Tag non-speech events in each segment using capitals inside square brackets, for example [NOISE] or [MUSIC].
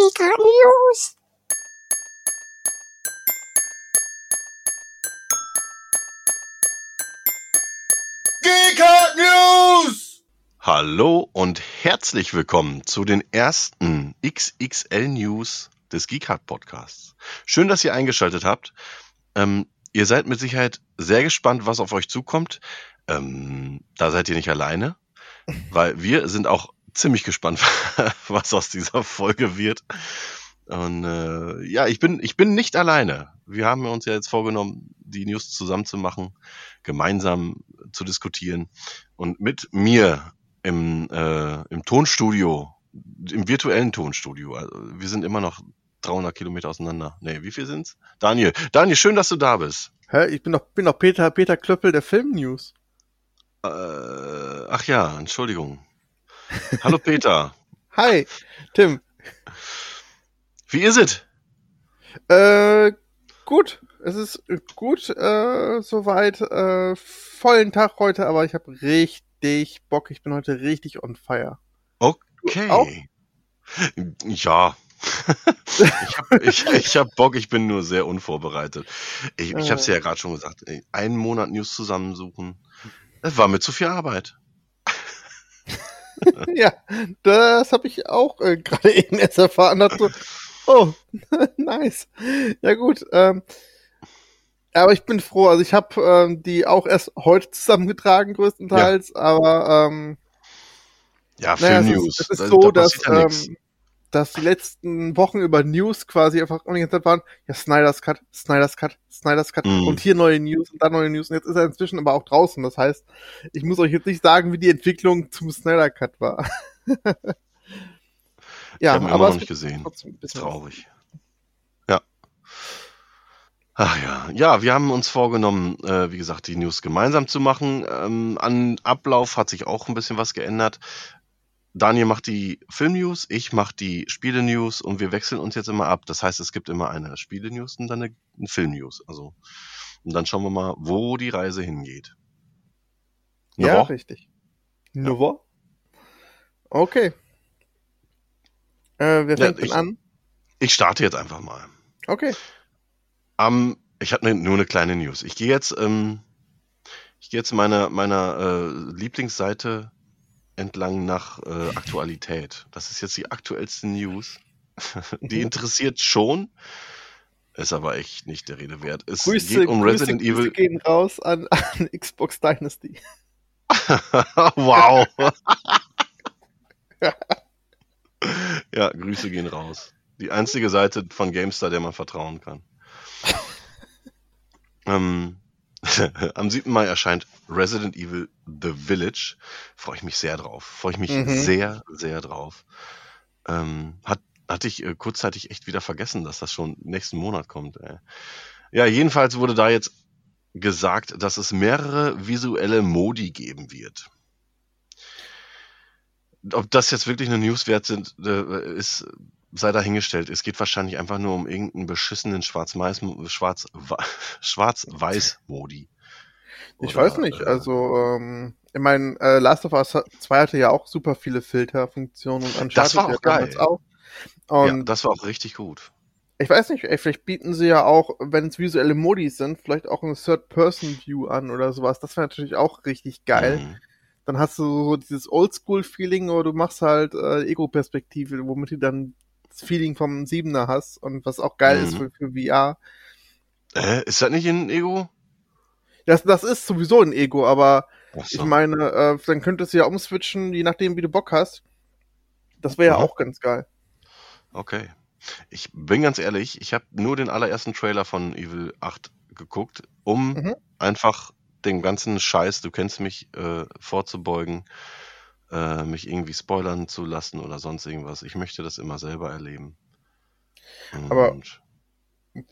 Geeker News. Geeker News! Hallo und herzlich willkommen zu den ersten XXL News des Geekhard Podcasts. Schön, dass ihr eingeschaltet habt. Ähm, ihr seid mit Sicherheit sehr gespannt, was auf euch zukommt. Ähm, da seid ihr nicht alleine, weil wir sind auch ziemlich gespannt, [LAUGHS] was aus dieser Folge wird. Und äh, ja, ich bin, ich bin nicht alleine. Wir haben uns ja jetzt vorgenommen, die News zusammen zu machen, gemeinsam zu diskutieren. Und mit mir im, äh, im Tonstudio, im virtuellen Tonstudio, also wir sind immer noch 300 Kilometer auseinander. Nee, wie viel sind's? Daniel, Daniel, schön, dass du da bist. Hä? Ich bin doch, bin doch Peter, Peter Klöppel der Filmnews. Äh, ach ja, Entschuldigung. Hallo Peter. Hi, Tim. Wie ist es? Äh, gut. Es ist gut, äh, soweit. Äh, vollen Tag heute, aber ich habe richtig Bock. Ich bin heute richtig on fire. Okay. auch? Ja. [LAUGHS] ich habe ich, ich hab Bock, ich bin nur sehr unvorbereitet. Ich, ich habe es ja gerade schon gesagt. Einen Monat News zusammensuchen. Das war mir zu viel Arbeit. [LAUGHS] ja, das habe ich auch äh, gerade [LAUGHS] eben erst erfahren. Dachte, oh, [LAUGHS] nice. Ja gut. Ähm, aber ich bin froh. Also ich habe ähm, die auch erst heute zusammengetragen größtenteils. Aber ähm, Ja, naja, Film-News. es ist, es ist so, da dass, ja ähm, dass die letzten Wochen über News quasi einfach die ganze Zeit waren, ja, Snyder's Cut, Snyder's Cut, Snyder's Cut Mhm. und hier neue News und da neue News und jetzt ist er inzwischen aber auch draußen. Das heißt, ich muss euch jetzt nicht sagen, wie die Entwicklung zum Snyder Cut war. ich ja, habe ihn immer aber noch nicht gesehen. Traurig. Ja. Ach ja, ja, wir haben uns vorgenommen, äh, wie gesagt, die News gemeinsam zu machen. Ähm, an Ablauf hat sich auch ein bisschen was geändert. Daniel macht die Film-News, ich mache die Spiele-News und wir wechseln uns jetzt immer ab. Das heißt, es gibt immer eine Spiele-News und dann eine, eine Film-News. Also, und dann schauen wir mal, wo die Reise hingeht. Eine Ja, Woche? richtig. Nur? Okay. Äh, wer Ja, fängt denn ich- an? Ich starte jetzt einfach mal. Okay. Ähm, ich habe ne, nur eine kleine News. Ich gehe jetzt, ähm, ich gehe jetzt meiner meiner äh, Lieblingsseite entlang nach äh, Aktualität. Das ist jetzt die aktuellste News. [LAUGHS] die Mhm. interessiert schon, ist aber echt nicht der Rede wert. Es Grüße, geht um Grüße, Resident Grüße Evil. gehen raus an, an Xbox Dynasty. [LAUGHS] wow. [LAUGHS] ja, Grüße gehen raus. Die einzige Seite von GameStar, der man vertrauen kann. ähm, [LAUGHS] am 7. Mai erscheint Resident Evil The Village. Freue ich mich sehr drauf. Freue ich mich Mhm. sehr, sehr drauf. Ähm, hat, hatte ich äh, kurzzeitig echt wieder vergessen, dass das schon nächsten Monat kommt. Ey. Ja, jedenfalls wurde da jetzt gesagt, dass es mehrere visuelle Modi geben wird. Ob das jetzt wirklich eine News wert sind, äh, ist, sei dahingestellt. Es geht wahrscheinlich einfach nur um irgendeinen beschissenen Schwarz-Weiß- Schwarz- [LAUGHS] Schwarz-Weiß-Modi. Ich weiß nicht, äh, also ähm, ich meine, äh, Last of Us 2 hatte ja auch super viele Filterfunktionen und Uncharted war auch ja geil. auch. Ja, Und das war auch richtig gut. ich weiß nicht, ey, vielleicht bieten sie ja auch, wenn es visuelle Modis sind, vielleicht auch eine Third-Person-View an oder sowas. Das wäre natürlich auch richtig geil. Mhm. Dann hast du so dieses Oldschool-Feeling oder du machst halt äh, Ego-Perspektive, womit du dann das Feeling vom Siebener hast und was auch geil ist Mhm. für, für VR. Äh, ist das nicht in Ego? Das, das ist sowieso ein Ego, aber Ach ich so. meine, äh, dann könntest du ja umswitchen, je nachdem, wie du Bock hast. Das wäre ja Mhm. auch ganz geil. Okay. Ich bin ganz ehrlich, ich habe nur den allerersten Trailer von Evil 8 geguckt, um Mhm. einfach dem ganzen Scheiß, du kennst mich, äh, vorzubeugen, äh, mich irgendwie spoilern zu lassen oder sonst irgendwas. Ich möchte das immer selber erleben. Aber- Und-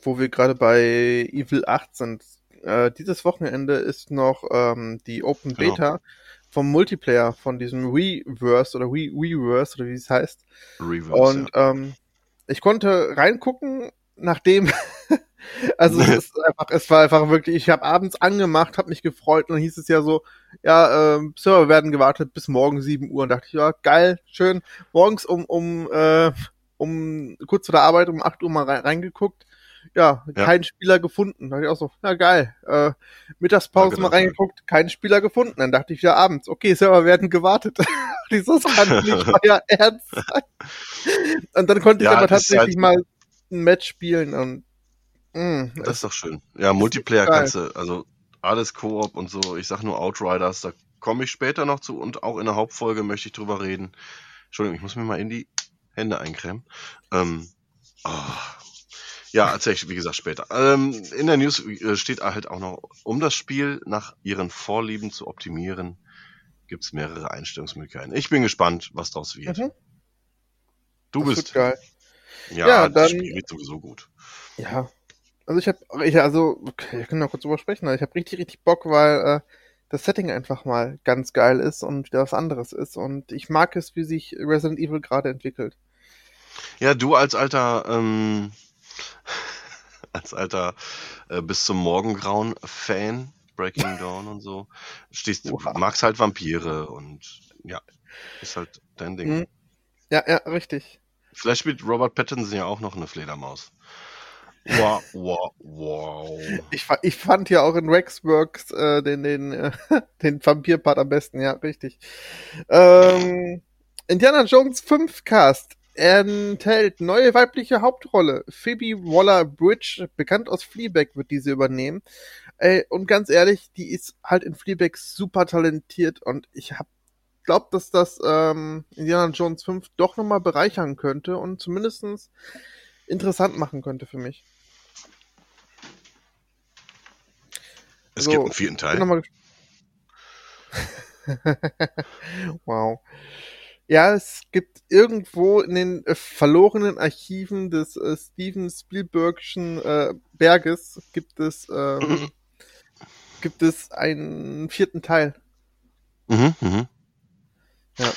Wo wir gerade bei Evil 8 sind. Äh, dieses Wochenende ist noch ähm, die Open Genau. Beta vom Multiplayer von diesem Weverse oder We Weverse oder wie es heißt. Reverse, Und ähm, ich konnte reingucken, nachdem, [LAUGHS] also es ist einfach, es war einfach wirklich, ich habe abends angemacht, habe mich gefreut und dann hieß es ja so, ja, ähm, Server werden gewartet bis morgen 7 Uhr und dachte ich, ja, geil, schön, morgens um, um äh, um kurz vor der Arbeit um 8 Uhr mal rein, reingeguckt. Ja, Ja. kein Spieler gefunden. Da dachte ich auch so, ja geil. Äh, Mittagspause Ja, mal genau. reingeguckt, kein Spieler gefunden. Dann dachte ich ja abends, okay, Server werden gewartet. [LAUGHS] Dieses kann nicht [LAUGHS] euer Ernst sein. Und dann konnte ich aber ist tatsächlich halt- mal ein Match spielen und mh, Das ist doch schön. Ja, Multiplayer geil. kannst du, also alles Koop und so. Ich sag nur Outriders, da komme ich später noch zu und auch in der Hauptfolge möchte ich drüber reden. Entschuldigung, ich muss mir mal in die Hände eincremen. Ähm, ah. Ja, erzähl ich, wie gesagt, später. Ähm, in der News äh, steht halt auch noch, um das Spiel nach ihren Vorlieben zu optimieren, gibt's mehrere Einstellungsmöglichkeiten. Ich bin gespannt, was daraus wird. Mhm. Du das bist, wird geil. Ja, Ja, das dann- Spiel wird sowieso gut. Ja. Also ich habe, ich, also, okay, wir können noch kurz drüber sprechen. Ich habe richtig, richtig Bock, weil äh, das Setting einfach mal ganz geil ist und wieder was anderes ist. Und ich mag es, wie sich Resident Evil gerade entwickelt. Ja, du als alter, ähm, [LAUGHS] als alter äh, bis zum Morgengrauen Fan, Breaking [LAUGHS] Dawn und so, stehst du, Oha. magst halt Vampire und ja, ist halt dein Ding. Mhm. Ja, ja, richtig. Vielleicht spielt Robert Pattinson ja auch noch eine Fledermaus. Wow, wow, wow. Ich, ich fand ja auch in Rexworks äh, den, den, äh, [LAUGHS] den Vampir-Part am besten, ja, richtig. Ähm, Indiana Jones 5 Cast enthält neue weibliche Hauptrolle. Phoebe Waller-Bridge, bekannt aus Fleabag, wird diese übernehmen. Ey, und ganz ehrlich, die ist halt in Fleabag super talentiert und ich hab glaubt, dass das ähm, Indiana Jones 5 doch nochmal bereichern könnte und zumindestens interessant machen könnte für mich. Es So, gibt einen vierten Teil. [LAUGHS] wow. Ja, es gibt irgendwo in den äh, verlorenen Archiven des äh, Steven Spielbergschen äh, Berges gibt es ähm, gibt es einen vierten Teil. Mhm, mhm. Ja.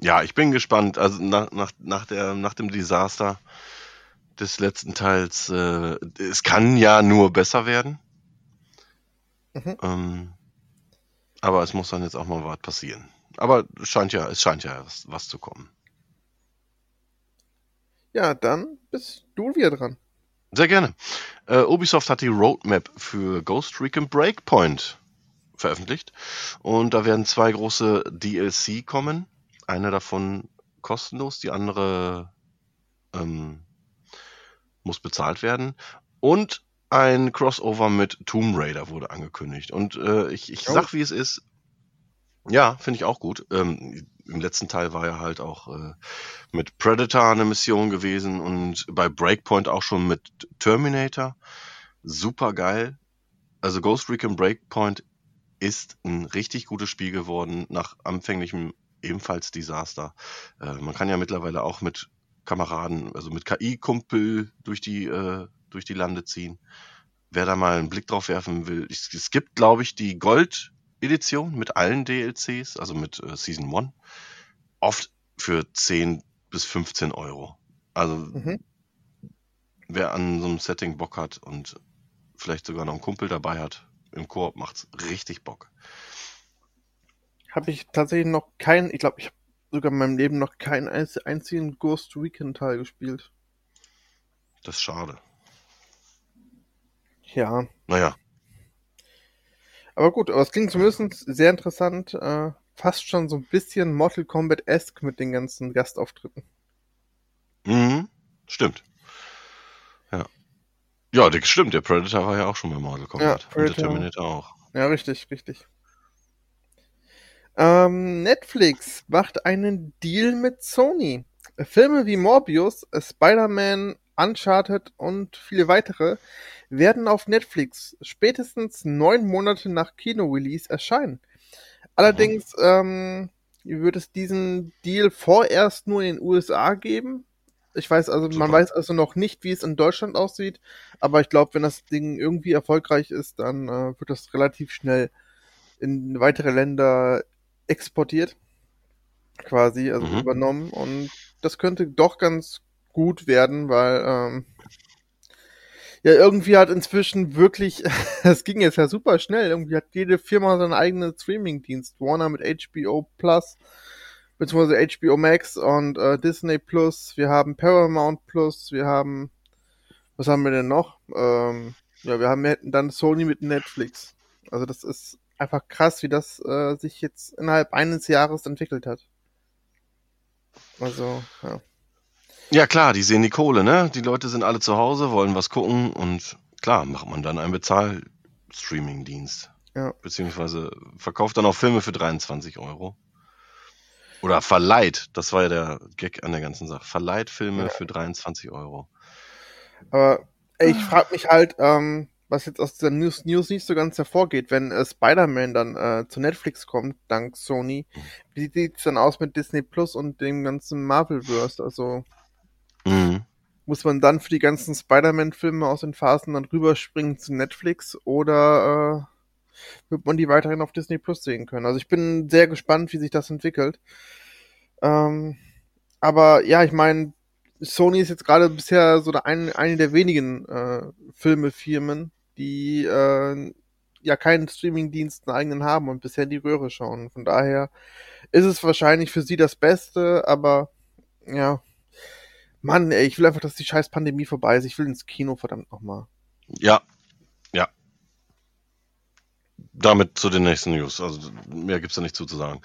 Ja, ich bin gespannt. Also nach, nach, nach, der, nach dem Desaster des letzten Teils, äh, es kann ja nur besser werden. Mhm. Ähm, aber es muss dann jetzt auch mal was passieren. Aber es scheint ja, es scheint ja was, was zu kommen. Ja, dann bist du wieder dran. Sehr gerne. Äh, Ubisoft hat die Roadmap für Ghost Recon Breakpoint veröffentlicht. Und da werden zwei große DLC kommen. Eine davon kostenlos, die andere ähm, muss bezahlt werden. Und ein Crossover mit Tomb Raider wurde angekündigt. Und äh, ich, ich Oh. sag, wie es ist. Ja, finde ich auch gut. Ähm, Im letzten Teil war ja halt auch äh, mit Predator eine Mission gewesen und bei Breakpoint auch schon mit Terminator. Super geil. Also Ghost Recon Breakpoint ist ein richtig gutes Spiel geworden nach anfänglichem ebenfalls Desaster. Äh, man kann ja mittlerweile auch mit Kameraden, also mit KI-Kumpel durch die äh, durch die Lande ziehen. Wer da mal einen Blick drauf werfen will, es, es gibt, glaube ich, die Gold-Edition mit allen DLCs, also mit äh, Season 1, oft für 10 bis 15 Euro. Also Mhm. wer an so einem Setting Bock hat und vielleicht sogar noch einen Kumpel dabei hat, im Koop macht's richtig Bock. Habe ich tatsächlich noch keinen, ich glaube, ich habe sogar in meinem Leben noch keinen einz- einzigen Ghost Recon Teil gespielt. Das ist schade. Ja, Naja, aber gut, aber es klingt zumindest sehr interessant, äh, fast schon so ein bisschen Mortal Kombat-esque mit den ganzen Gastauftritten. mhm. stimmt. Ja. Ja, das stimmt. Der Predator war ja auch schon bei Mortal Kombat. und der Predator. Terminator auch. Ja, richtig, richtig. Ähm, Netflix macht einen Deal mit Sony. Filme wie Morbius, Spider-Man, Uncharted und viele weitere werden auf Netflix spätestens neun Monate nach Kino-Release erscheinen. Allerdings ähm, wird es diesen Deal vorerst nur in den USA geben. Ich weiß also, man Super. weiß also noch nicht, wie es in Deutschland aussieht, aber ich glaube, wenn das Ding irgendwie erfolgreich ist, dann äh, wird das relativ schnell in weitere Länder exportiert, quasi, also Mhm. übernommen. Und das könnte doch ganz gut werden, weil ähm, ja irgendwie hat inzwischen wirklich, [LAUGHS] es ging jetzt ja super schnell, irgendwie hat jede Firma seinen eigenen Streaming-Dienst. Warner mit HBO Plus, beziehungsweise HBO Max und äh, Disney Plus, wir haben Paramount Plus, wir haben, was haben wir denn noch? Ähm, ja, wir haben wir hätten dann Sony mit Netflix. Also das ist einfach krass, wie das äh, sich jetzt innerhalb eines Jahres entwickelt hat. Also, ja. Ja, klar, die sehen die Kohle, ne? Die Leute sind alle zu Hause, wollen was gucken und klar, macht man dann einen Bezahl-Streaming-Dienst. Ja. Beziehungsweise verkauft dann auch Filme für 23 Euro. Oder verleiht, das war ja der Gag an der ganzen Sache. Verleiht Filme Ja. für 23 Euro. Aber ich frage mich halt, ähm, was jetzt aus der News, News nicht so ganz hervorgeht, wenn äh, Spider-Man dann äh, zu Netflix kommt, dank Sony. Wie sieht's dann aus mit Disney Plus und dem ganzen Marvel-Verse? Also Mhm. muss man dann für die ganzen Spider-Man-Filme aus den Phasen dann rüberspringen zu Netflix oder äh, wird man die weiterhin auf Disney Plus sehen können? Also ich bin sehr gespannt, wie sich das entwickelt. Ähm, aber ja, ich meine, Sony ist jetzt gerade bisher so der ein, eine der wenigen äh, Filmefirmen, die äh, ja keinen Streamingdienst einen eigenen haben und bisher in die Röhre schauen. Von daher ist es wahrscheinlich für sie das Beste, aber ja, Mann, ey, ich will einfach, dass die scheiß Pandemie vorbei ist. Ich will ins Kino, verdammt nochmal. Ja, ja. Damit zu den nächsten News. Also mehr gibt's da nicht zu, zu sagen.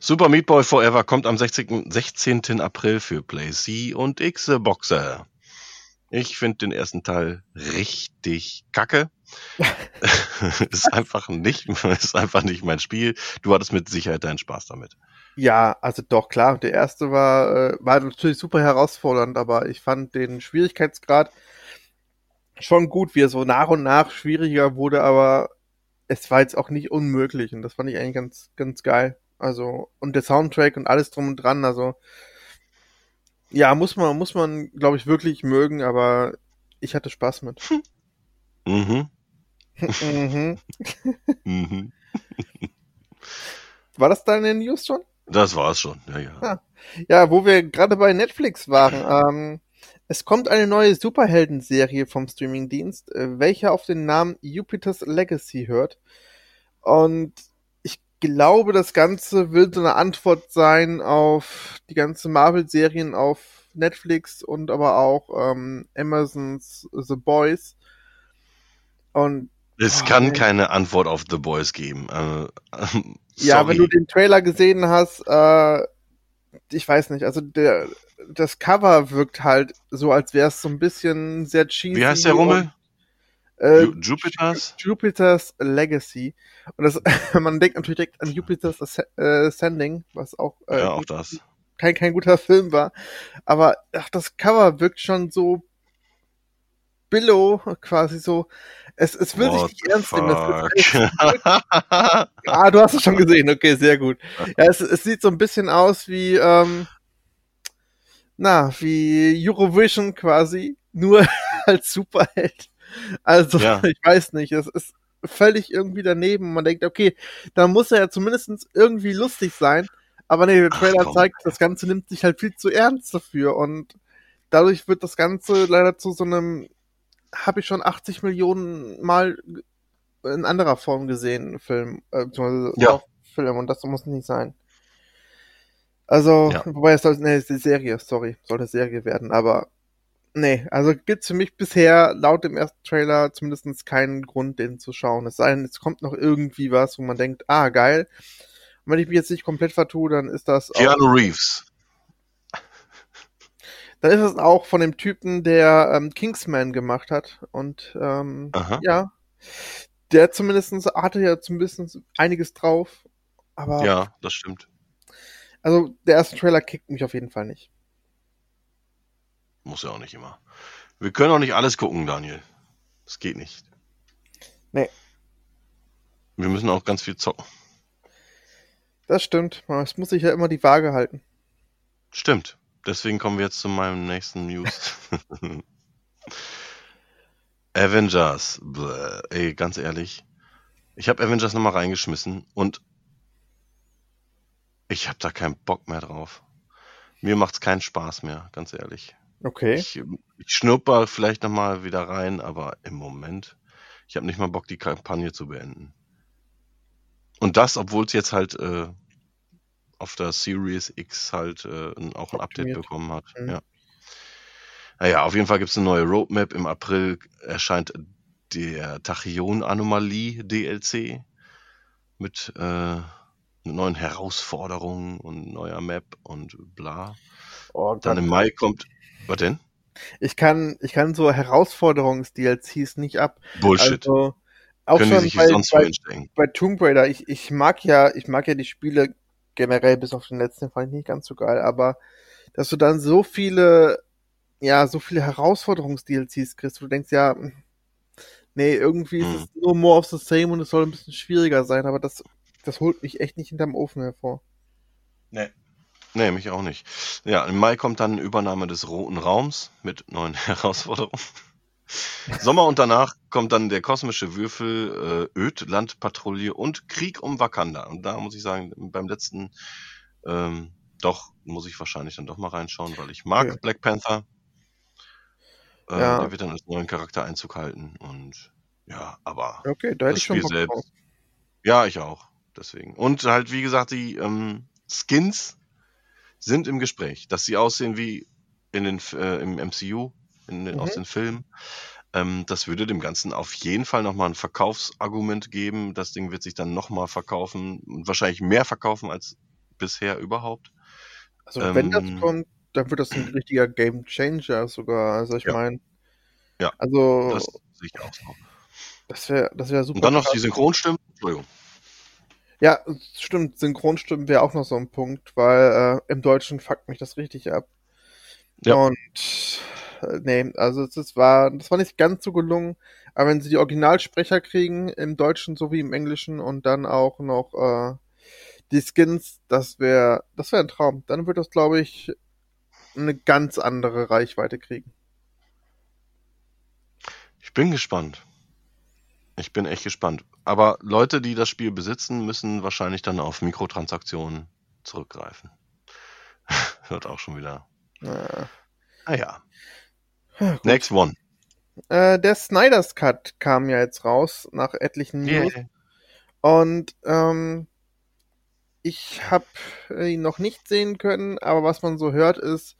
Super Meat Boy Forever kommt am 16. 16. April für PlayC und Xboxer. Ich finde den ersten Teil richtig kacke. [LAUGHS] ist einfach nicht, ist einfach nicht mein Spiel. Du hattest mit Sicherheit deinen Spaß damit. Ja, also doch, klar. Der erste war, äh, war natürlich super herausfordernd, aber ich fand den Schwierigkeitsgrad schon gut, wie er so nach und nach schwieriger wurde, aber es war jetzt auch nicht unmöglich und das fand ich eigentlich ganz, ganz geil. Also, und der Soundtrack und alles drum und dran, also, ja, muss man, muss man, glaube ich, wirklich mögen, aber ich hatte Spaß mit. [LAUGHS] Mhm. mhm. [LAUGHS] Mhm. [LAUGHS] War das deine News schon? Das war's schon. Ja, ja. Ah. Ja, wo wir gerade bei Netflix waren. Ähm, es kommt eine neue Superhelden-Serie vom Streamingdienst, äh, welche auf den Namen Jupiter's Legacy hört. Und ich glaube, das Ganze will so eine Antwort sein auf die ganzen Marvel-Serien auf Netflix und aber auch ähm, Amazons The Boys. Und Es Oh, kann nee. keine Antwort auf The Boys geben. Äh, [LAUGHS] Ja, wenn du den Trailer gesehen hast, äh, ich weiß nicht, also der, das Cover wirkt halt so, als wäre es so ein bisschen sehr cheesy. Wie heißt der Rummel? Äh, Ju Jupiters? Jupiter's Legacy. Und das, [LAUGHS] man denkt natürlich direkt an Jupiter's Asc- äh, Ascending, was auch, äh, Ja, auch das. kein, kein guter [LAUGHS] Film war. Aber ach, das Cover wirkt schon so Billow, quasi so. Es, es will sich What nicht ernst nehmen. Ah, du hast es schon gesehen. Okay, sehr gut. Ja, es, es sieht so ein bisschen aus wie, ähm, na, wie Eurovision quasi, nur [LAUGHS] als Superheld. Also, Ja. [LAUGHS] ich weiß nicht, es ist völlig irgendwie daneben. Man denkt, okay, da muss er ja zumindest irgendwie lustig sein. Aber nee, der Ach, Trailer komm. zeigt, das Ganze nimmt sich halt viel zu ernst dafür. Und dadurch wird das Ganze leider zu so einem, habe ich schon 80 Millionen Mal in anderer Form gesehen, Film, äh, beziehungsweise Ja. Film, und das muss nicht sein. Also, Ja. wobei es soll, nee, es ist eine Serie, sorry, soll eine Serie werden, aber nee, also gibt's für mich bisher laut dem ersten Trailer zumindest keinen Grund, den zu schauen. Es sei denn, es kommt noch irgendwie was, wo man denkt, ah, geil. Und wenn ich mich jetzt nicht komplett vertue, dann ist das auch, Keanu Reeves. dann ist es auch von dem Typen, der ähm, Kingsman gemacht hat. Und ähm, Aha. ja, der zumindestens hatte ja zumindest einiges drauf. Aber Ja, das stimmt. Also der erste Trailer kickt mich auf jeden Fall nicht. Muss ja auch nicht immer. Wir können auch nicht alles gucken, Daniel. Das geht nicht. Nee. Wir müssen auch ganz viel zocken. Das stimmt. Es muss sich ja immer die Waage halten. Stimmt. Deswegen kommen wir jetzt zu meinem nächsten News. [LAUGHS] Avengers. Bäh. Ey, ganz ehrlich. Ich habe Avengers nochmal reingeschmissen und ich habe da keinen Bock mehr drauf. Mir macht's keinen Spaß mehr, ganz ehrlich. Okay. Ich, ich schnupper vielleicht nochmal wieder rein, aber im Moment, ich habe nicht mal Bock, die Kampagne zu beenden. Und das, obwohl es jetzt halt äh, auf der Series X halt äh, auch ein Update bekommen hat. Mhm. Ja. Naja, auf jeden Fall gibt es eine neue Roadmap. Im April erscheint der Tachyon-Anomalie DLC mit äh, neuen Herausforderungen und neuer Map und bla. Oh Dann im Mai kommt. Was denn? Ich kann, ich kann so Herausforderungs-DLCs nicht ab. Bullshit. Also, auch Können schon sich bei, sonst bei, bei Tomb Raider, ich, ich mag ja, ich mag ja die Spiele generell, bis auf den letzten fand ich nicht ganz so geil, aber dass du dann so viele, ja, so viele Herausforderungs-DLCs kriegst, wo du denkst, ja, nee, irgendwie Hm. ist es nur more of the same und es soll ein bisschen schwieriger sein, aber das, das holt mich echt nicht hinterm Ofen hervor. Nee. Nee, mich auch nicht. Ja, im Mai kommt dann Übernahme des Roten Raums mit neuen [LAUGHS] Herausforderungen. Sommer und danach kommt dann der kosmische Würfel, äh, Öd, Landpatrouille und Krieg um Wakanda. Und da muss ich sagen, beim letzten, ähm, doch, muss ich wahrscheinlich dann doch mal reinschauen, weil ich mag Okay. Black Panther. Äh, Ja. Der wird dann als neuen Charakter Einzug halten. Und ja, aber Okay, da hätte das ich schon Spiel selbst. drauf. Ja, ich auch. Deswegen. Und halt, wie gesagt, die ähm, Skins sind im Gespräch, dass sie aussehen wie in den, äh, im MCU, in den, aus Mhm. den Filmen. Ähm, das würde dem Ganzen auf jeden Fall nochmal ein Verkaufsargument geben. Das Ding wird sich dann nochmal verkaufen und wahrscheinlich mehr verkaufen als bisher überhaupt. Also wenn das Ähm, kommt, dann wird das ein richtiger Game Changer sogar. Also ich Ja. meine, Ja, also Das sehe ich auch so. das wäre das wäre super. Und dann noch krass. die Synchronstimmen. Entschuldigung. Ja, stimmt, Synchronstimmen wäre auch noch so ein Punkt, weil äh, im Deutschen fuckt mich das richtig ab. Ja. Und äh, nee, also es war, das war nicht ganz so gelungen, aber wenn sie die Originalsprecher kriegen, im Deutschen sowie im Englischen und dann auch noch äh, die Skins, das wäre das wäre ein Traum. Dann wird das, glaube ich, eine ganz andere Reichweite kriegen. Ich bin gespannt. Ich bin echt gespannt. Aber Leute, die das Spiel besitzen, müssen wahrscheinlich dann auf Mikrotransaktionen zurückgreifen. [LAUGHS] Wird auch schon wieder. Äh, Ah ja. gut. Next one. Äh, der Snyder's Cut kam ja jetzt raus nach etlichen News. Yeah. Und ähm, ich habe ihn noch nicht sehen können, aber was man so hört ist,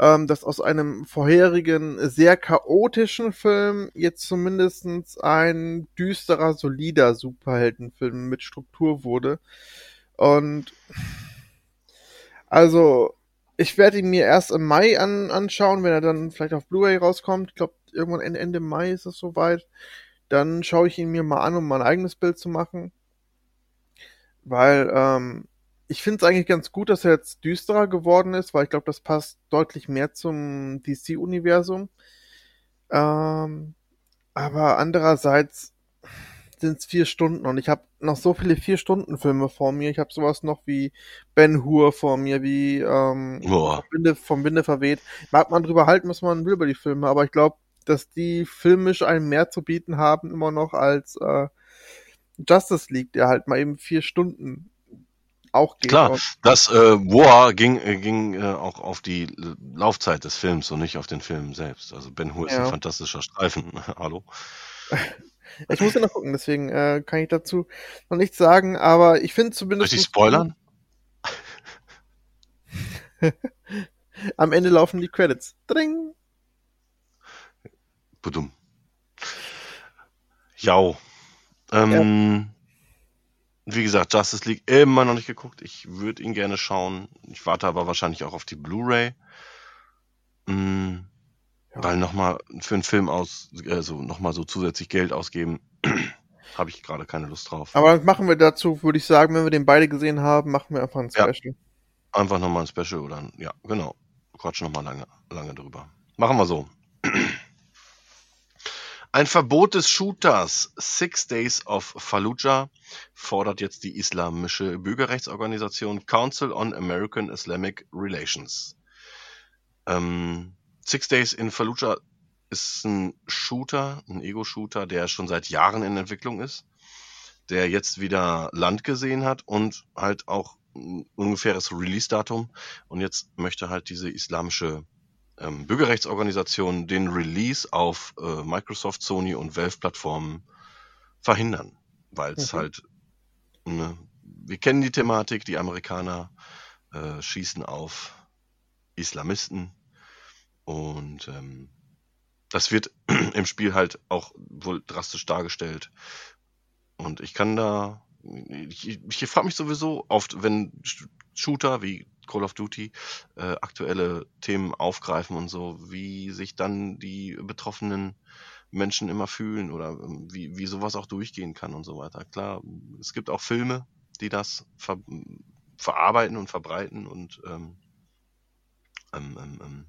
ähm, dass aus einem vorherigen sehr chaotischen Film jetzt zumindestens ein düsterer, solider Superheldenfilm mit Struktur wurde. Und also ich werde ihn mir erst im Mai an, anschauen, wenn er dann vielleicht auf Blu-ray rauskommt. Ich glaube, irgendwann Ende, Ende Mai ist es soweit. Dann schaue ich ihn mir mal an, um mein eigenes Bild zu machen. Weil ähm, ich finde es eigentlich ganz gut, dass er jetzt düsterer geworden ist, weil ich glaube, das passt deutlich mehr zum DC-Universum. Ähm, aber andererseits sind es vier Stunden und ich habe noch so viele Vier-Stunden-Filme vor mir. Ich habe sowas noch wie Ben Hur vor mir, wie ähm, vom, Winde, vom Winde verweht. Mag man drüber halten, was man will über die Filme, aber ich glaube, dass die filmisch einem mehr zu bieten haben, immer noch als äh, Justice League, der halt mal eben vier Stunden auch geht. Klar, das äh, War ging, äh, ging äh, auch auf die Laufzeit des Films und nicht auf den Film selbst. Also Ben Hur ist ein Ja. fantastischer Streifen. [LAUGHS] Hallo. [LAUGHS] ich muss ja noch gucken, deswegen äh, kann ich dazu noch nichts sagen, aber ich finde zumindest. Soll ich spoilern? [LAUGHS] Am Ende laufen die Credits. Dring! Budum. Jau. Ähm, Wie gesagt, Justice League immer noch nicht geguckt. Ich würde ihn gerne schauen. Ich warte aber wahrscheinlich auch auf die Blu-ray. Mm, Ja. Weil nochmal für einen Film aus, also nochmal so zusätzlich Geld ausgeben, [CLEARS THROAT] habe ich gerade keine Lust drauf. Aber machen wir dazu, würde ich sagen, wenn wir den beide gesehen haben, machen wir einfach ein Ja. Special. Einfach nochmal ein Special oder ein, ja, genau. Quatschen nochmal lange, lange drüber. Machen wir so. [CLEARS THROAT] Ein Verbot des Shooters Six Days of Fallujah fordert jetzt die islamische Bürgerrechtsorganisation Council on American Islamic Relations. Ähm, Six Days in Fallujah ist ein Shooter, ein Ego-Shooter, der schon seit Jahren in Entwicklung ist, der jetzt wieder Land gesehen hat und halt auch ein ungefähres Release-Datum. Und jetzt möchte halt diese islamische ähm, Bürgerrechtsorganisation den Release auf äh, Microsoft, Sony und Valve-Plattformen verhindern, weil es Mhm. halt ne, wir kennen die Thematik, die Amerikaner äh, schießen auf Islamisten und ähm, das wird [CLEARS THROAT] im Spiel halt auch wohl drastisch dargestellt. Und ich kann da, ich, ich frage mich sowieso oft, wenn Shooter wie Call of Duty äh, aktuelle Themen aufgreifen und so, wie sich dann die betroffenen Menschen immer fühlen oder ähm, wie, wie sowas auch durchgehen kann und so weiter. Klar, es gibt auch Filme, die das ver verarbeiten und verbreiten und ähm, ähm, ähm, ähm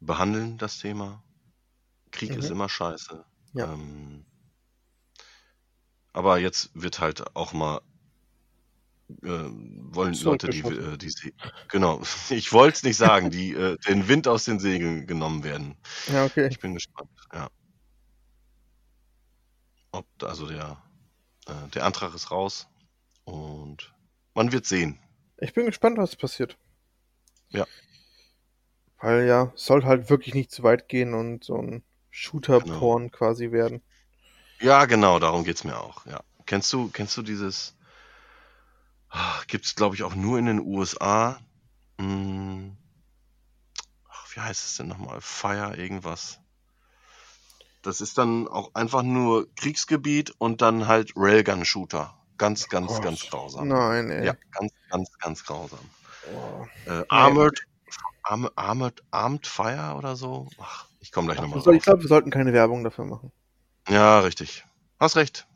behandeln, das Thema. Krieg mhm. ist immer scheiße. Ja. Ähm, aber jetzt wird halt auch mal äh, wollen Leute die, äh, die genau, [LAUGHS] ich wollte es nicht sagen, die äh, den Wind aus den Segeln genommen werden. Ja, okay. Ich bin gespannt, ja. Ob, also der, äh, der Antrag ist raus und man wird sehen. Ich bin gespannt, was passiert. Ja. Weil ja, soll halt wirklich nicht zu weit gehen und so ein Shooter-Porn genau. quasi werden. Ja, genau, darum geht's mir auch, ja. Kennst du, kennst du dieses, ah, gibt's glaube ich auch nur in den USA, hm, ach, wie heißt es denn nochmal? Fire irgendwas. Das ist dann auch einfach nur Kriegsgebiet und dann halt Railgun-Shooter. Ganz, ganz, oh, ganz grausam. Nein, ey. Ja, ganz, ganz, ganz grausam. Oh, äh, Armored, Armored, Armored, Armed Fire oder so? Ach, ich komme gleich nochmal. Ich glaube, wir sollten keine Werbung dafür machen. Ja, richtig. Hast recht.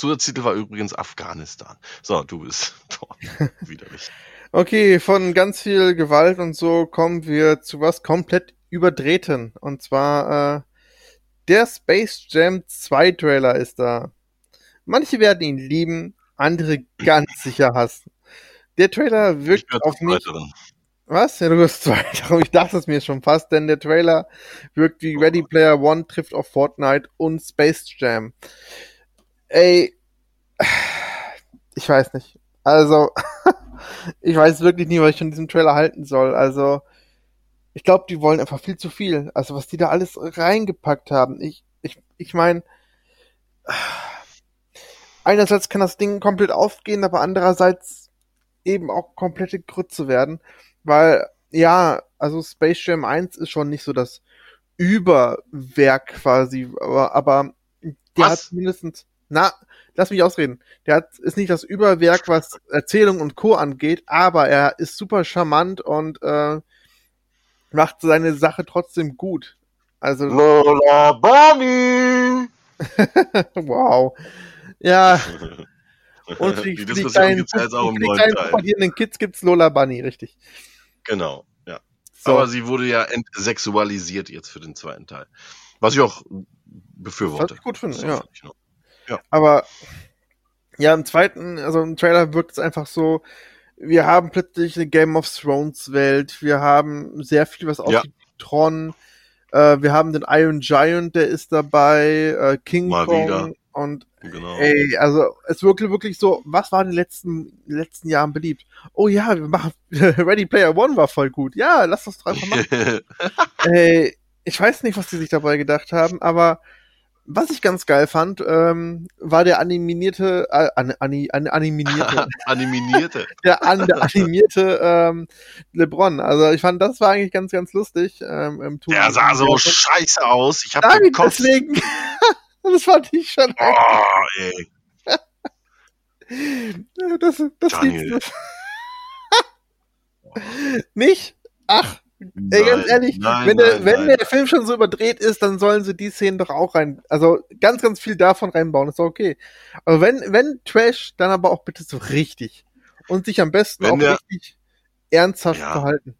Zusatztitel war übrigens Afghanistan. So, du bist [LAUGHS] widerlich. okay, von ganz viel Gewalt und so kommen wir zu was komplett überdrehten. Und zwar äh, der Space Jam 2 Trailer ist da. Manche werden ihn lieben, andere ganz sicher hassen. Der Trailer wirkt auf mich. Weiteren. Was? Ja, du wirst Zweiter. Ich dachte es mir schon fast, denn der Trailer wirkt wie Ready Player One trifft auf Fortnite und Space Jam. Ey, ich weiß nicht. Also, [LAUGHS] ich weiß wirklich nie, was ich von diesem Trailer halten soll. Also, ich glaube, die wollen einfach viel zu viel. Also, was die da alles reingepackt haben. Ich, ich, ich meine, einerseits kann das Ding komplett aufgehen, aber andererseits eben auch komplette Grütze werden. Weil, ja, also Space Jam 1 ist schon nicht so das Überwerk quasi, aber, aber der was? hat mindestens, na, lass mich ausreden. Der hat, ist nicht das Überwerk, was Erzählung und Co. angeht, aber er ist super charmant und äh, macht seine Sache trotzdem gut. Also. Lola Bunny! [LAUGHS] wow. Ja. [LAUGHS] Und die, die Diskussion gibt es jetzt auch im neuen Teil. Kids gibt's Lola Bunny, richtig. Genau, ja. So. Aber sie wurde ja entsexualisiert jetzt für den zweiten Teil. Was ich auch befürworte. Was ich gut finde, ja. Ja. Aber ja, im zweiten, also im Trailer wirkt es einfach so, wir haben plötzlich eine Game of Thrones Welt, wir haben sehr viel, was auf ja. Tron, äh, wir haben den Iron Giant, der ist dabei, äh, King Mal Kong wieder. und Genau. Ey, also es wirklich wirklich so, was war in den letzten, letzten Jahren beliebt? Oh ja, wir machen [LAUGHS] Ready Player One war voll gut. Ja, lass das einfach machen. [LAUGHS] Ey, ich weiß nicht, was die sich dabei gedacht haben, aber was ich ganz geil fand, ähm, war der animierte, äh, an, an, an, animierte, [LAUGHS] animierte, [LAUGHS] der, an, der animierte ähm, LeBron. Also ich fand, das war eigentlich ganz, ganz lustig. Ähm, im der sah so scheiße aus. Ich hab deswegen. [LAUGHS] Das fand ich schon. Oh, ey. das, das Nicht? Ach, nein, ey, ganz ehrlich, nein, wenn, der, nein, wenn der Film schon so überdreht ist, dann sollen sie die Szenen doch auch rein, also ganz, ganz viel davon reinbauen, ist doch okay. Aber wenn, wenn Trash, dann aber auch bitte so richtig. Und sich am besten wenn auch der, richtig ernsthaft ja, verhalten.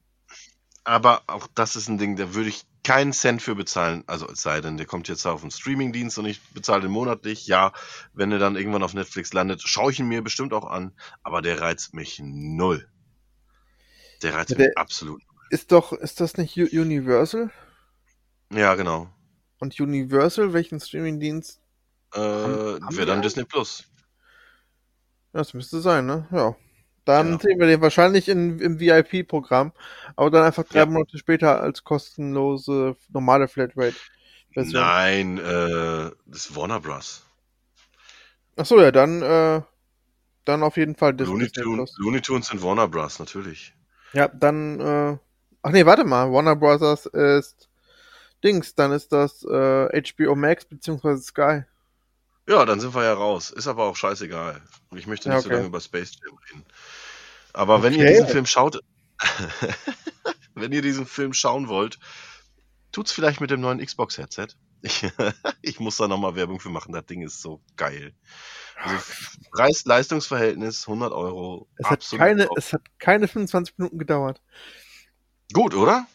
Aber auch das ist ein Ding, da würde ich keinen Cent für bezahlen. Also es sei denn, der kommt jetzt auf einen Streamingdienst und ich bezahle den monatlich. Ja, wenn er dann irgendwann auf Netflix landet, schaue ich ihn mir bestimmt auch an. Aber der reizt mich null. Der reizt der mich absolut. Ist doch, ist das nicht Universal? Ja, genau. Und Universal, welchen Streamingdienst? Äh, wäre dann Disney Plus. Das müsste sein, ne? Ja. Dann ja. sehen wir den wahrscheinlich in, im VIP-Programm, aber dann einfach drei ja. Monate später als kostenlose normale Flatrate. -Version. Nein, äh, das ist Warner Bros. Ach so, ja, dann, äh, Dann auf jeden Fall Looney, Disney Tune, Plus. Looney Tunes sind Warner Bros. natürlich. Ja, dann, äh, ach nee, warte mal, Warner Brothers ist Dings, dann ist das äh, HBO Max beziehungsweise Sky. Ja, dann sind wir ja raus. Ist aber auch scheißegal. Ich möchte nicht Ja, so okay. lange über Space Jam reden. Aber wenn ihr Okay. diesen Film schaut, [LAUGHS] wenn ihr diesen Film schauen wollt, tut's vielleicht mit dem neuen Xbox-Headset. Ich, [LAUGHS] ich muss da nochmal Werbung für machen. Das Ding ist so geil. Also Preis-Leistungsverhältnis 100 Euro. Es hat, keine, es hat keine 25 Minuten gedauert. Gut, oder?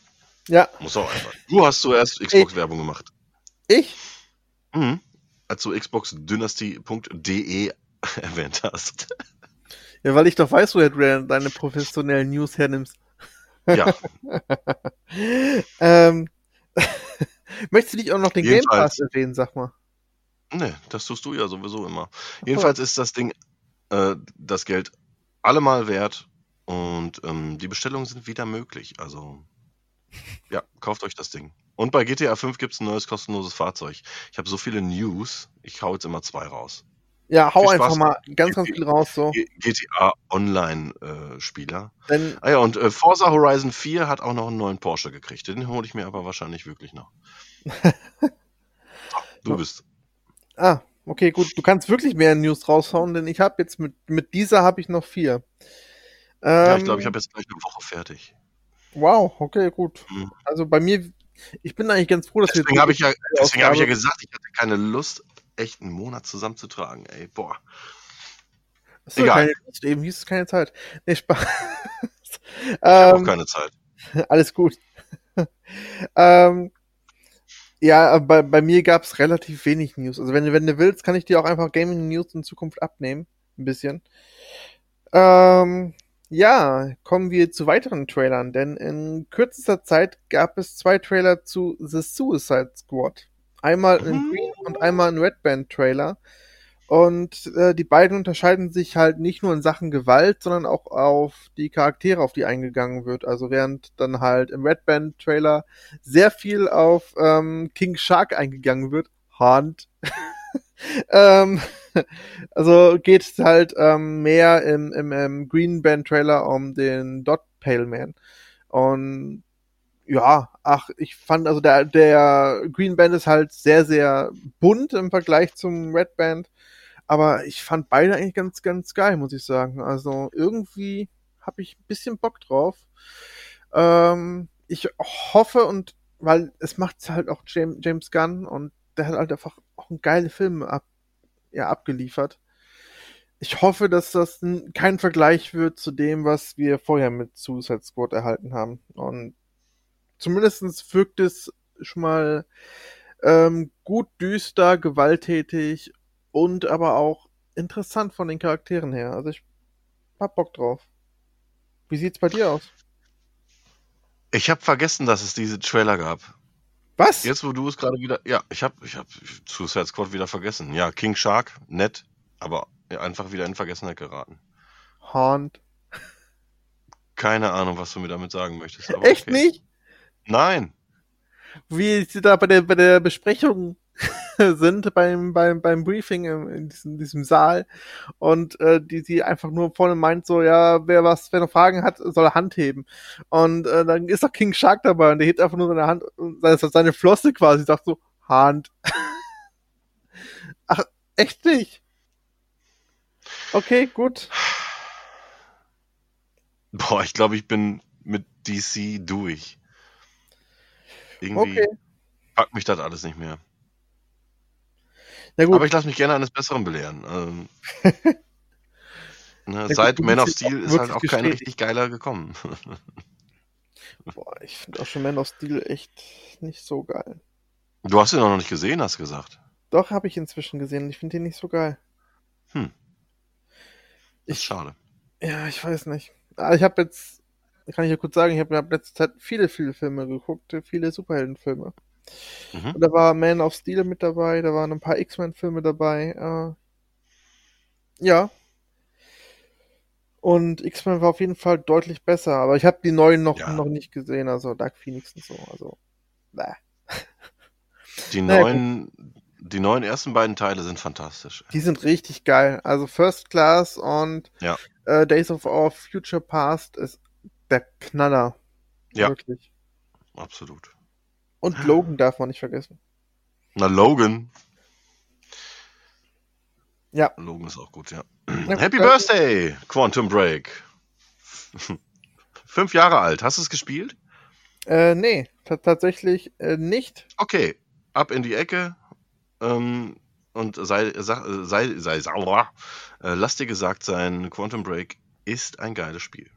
Ja, Muss auch einfach. Du hast zuerst Xbox-Werbung gemacht. ich? Mhm. Als du xboxdynasty.de [LAUGHS] erwähnt hast. Ja, weil ich doch weiß, woher du deine professionellen News hernimmst. Ja, [LAUGHS] ähm, [LAUGHS] möchtest du nicht auch noch den Game Jedenfalls. Pass erwähnen, sag mal? ne, das tust du ja sowieso immer. Jedenfalls ist das Ding äh, das Geld allemal wert und ähm, die Bestellungen sind wieder möglich. Also, ja, kauft euch das Ding. Und bei GTA 5 gibt es ein neues kostenloses Fahrzeug. Ich habe so viele News, ich hau jetzt immer zwei raus. Ja, hau einfach mal ganz, ganz viel raus, so. GTA Online-Spieler. Denn, ah ja, und äh, Forza Horizon 4 hat auch noch einen neuen Porsche gekriegt. Den hole ich mir aber wahrscheinlich wirklich noch. [LAUGHS] Du bist. ah, okay, gut, du kannst wirklich mehr News raushauen, denn ich habe jetzt mit, mit dieser habe ich noch vier. Ja, Ähm, ich glaube, ich habe jetzt gleich eine Woche fertig. Wow, okay, gut. Mhm. Also bei mir, ich bin eigentlich ganz froh, dass Deswegen wir habe ich ja, deswegen habe ich ja gesagt, ich hatte keine Lust, echt einen Monat zusammenzutragen. Ey, boah. Achso, egal. keine eben hieß es keine Zeit. Nee, Spaß. Ich habe auch ähm, keine Zeit. [LAUGHS] alles gut. [LAUGHS] ähm, ja, bei, bei mir gab es relativ wenig News. Also wenn, du- wenn du willst, kann ich dir auch einfach Gaming News in Zukunft abnehmen. Ein bisschen. Ähm, ja, kommen wir zu weiteren Trailern, denn in kürzester Zeit gab es zwei Trailer zu The Suicide Squad. Einmal in Mhm. Green und einmal in Red Band Trailer. Und äh, die beiden unterscheiden sich halt nicht nur in Sachen Gewalt, sondern auch auf die Charaktere, auf die eingegangen wird. Also während dann halt im Red Band Trailer sehr viel auf ähm, King Shark eingegangen wird, Hand. [LAUGHS] ähm, [LAUGHS] also geht es halt ähm, mehr im, im, im Green Band Trailer um den Dot Pale Man. Und ja, ach, ich fand, also der, der Green Band ist halt sehr, sehr bunt im Vergleich zum Red Band. Aber ich fand beide eigentlich ganz, ganz geil, muss ich sagen. Also irgendwie habe ich ein bisschen Bock drauf. Ähm, ich hoffe und weil es macht halt auch James Gunn und der hat halt einfach auch einen geile Film ab, ja, abgeliefert. Ich hoffe, dass das kein Vergleich wird zu dem, was wir vorher mit Suicide Squad erhalten haben. Und zumindest wirkt es schon mal ähm, gut düster, gewalttätig und aber auch interessant von den Charakteren her. Also ich hab Bock drauf. Wie sieht's bei dir aus? Ich habe vergessen, dass es diese Trailer gab. Was? Jetzt, wo du es gerade wieder. Ja, ich habe ich hab Suicide Squad wieder vergessen. Ja, King Shark, nett, aber einfach wieder in Vergessenheit geraten. Hand. Keine Ahnung, was du mir damit sagen möchtest. Echt okay. nicht? Nein. Wie sie da bei der, bei der Besprechung [LAUGHS] sind, beim, beim, beim Briefing im, in diesem, diesem Saal und äh, die sie einfach nur vorne meint, so, ja, wer was, wer noch Fragen hat, soll Hand heben. Und äh, dann ist doch King Shark dabei und der hebt einfach nur seine Hand, seine, seine Flosse quasi, sagt so, Hand. [LAUGHS] Ach, echt nicht? Okay, gut. Boah, ich glaube, ich bin mit DC durch. Irgendwie Okay. packt mich das alles nicht mehr. Gut, Aber ich lasse mich gerne eines Besseren belehren. Ähm, [LAUGHS] ne, gut, seit du Man of Steel ist halt auch kein richtig geiler gekommen. [LAUGHS] boah, ich finde auch schon Man of Steel echt nicht so geil. Du hast ihn auch noch nicht gesehen, hast gesagt. Doch, habe ich inzwischen gesehen. Ich finde den nicht so geil. Hm. Ich, schade. ja, ich weiß nicht. Ah, Ich habe jetzt, kann ich ja kurz sagen, ich habe in letzter Zeit viele, viele Filme geguckt, viele Superheldenfilme. Mhm. Und da war Man of Steel mit dabei, da waren ein paar X-Men-Filme dabei. Äh, ja. Und X-Men war auf jeden Fall deutlich besser, aber ich habe die neuen noch, Ja. noch nicht gesehen, also Dark Phoenix und so. Also, bäh. [LAUGHS] Die Naja, neuen die neuen ersten beiden Teile sind fantastisch. Die sind richtig geil. Also First Class und Ja. äh, Days of Our Future Past ist der Knaller. Ja. Wirklich. Absolut. Und Logan darf man nicht vergessen. Na, Logan. Ja. Logan ist auch gut, ja. Ja, Happy äh, Birthday, Quantum Break. Fünf Jahre alt. Hast du es gespielt? Äh, nee, ta- tatsächlich äh, nicht. Okay, ab in die Ecke ähm, und sei, sa- sei, sei sauer. Äh, lass dir gesagt sein, Quantum Break ist ein geiles Spiel.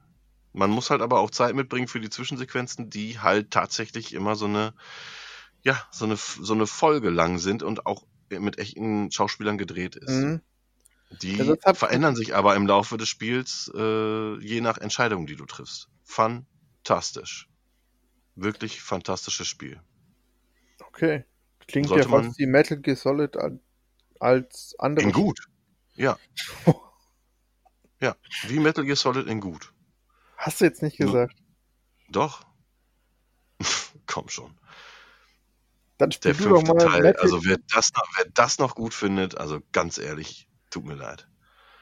Man muss halt aber auch Zeit mitbringen für die Zwischensequenzen, die halt tatsächlich immer so eine, ja, so eine, so eine Folge lang sind und auch mit echten Schauspielern gedreht ist. Mhm. Die hab- verändern sich aber im Laufe des Spiels, äh, je nach Entscheidung, die du triffst. Fantastisch. Wirklich fantastisches Spiel. Okay. Klingt Sollte ja fast wie Metal Gear Solid al- als andere. In gut. Ja. [LAUGHS] Ja, wie Metal Gear Solid in gut. Hast du jetzt nicht gesagt. Doch. [LAUGHS] Komm schon. Dann spiel Der fünfte Teil, also wer das, noch, wer das noch gut findet, also ganz ehrlich, tut mir leid.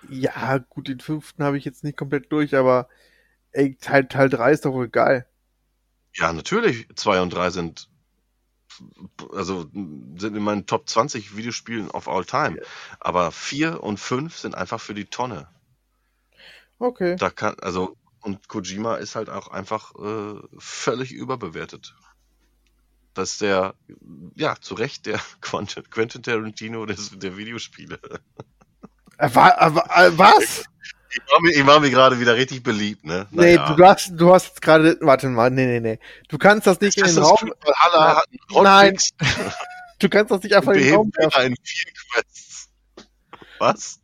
Ja, gut, den fünften habe ich jetzt nicht komplett durch, aber ey, Teil, Teil 3 ist doch wohl geil. Ja, natürlich, 2 und 3 sind also sind in meinen Top 20 Videospielen of all time. Aber 4 und 5 sind einfach für die Tonne. Okay. Da kann, also, und Kojima ist halt auch einfach äh, völlig überbewertet. Das ist der, ja, zu Recht der [LAUGHS] Quentin, Tarantino des, der Videospiele. Äh, äh, äh, was? Ich war mir, ich war mir gerade wieder richtig beliebt, ne? Nee, Naja. du hast, du hast gerade, warte mal, nee, nee, nee. Du kannst das nicht in den Raum, einen Nein. [LAUGHS] Du kannst das nicht einfach in den Raum werfen. in vier Quests. Was?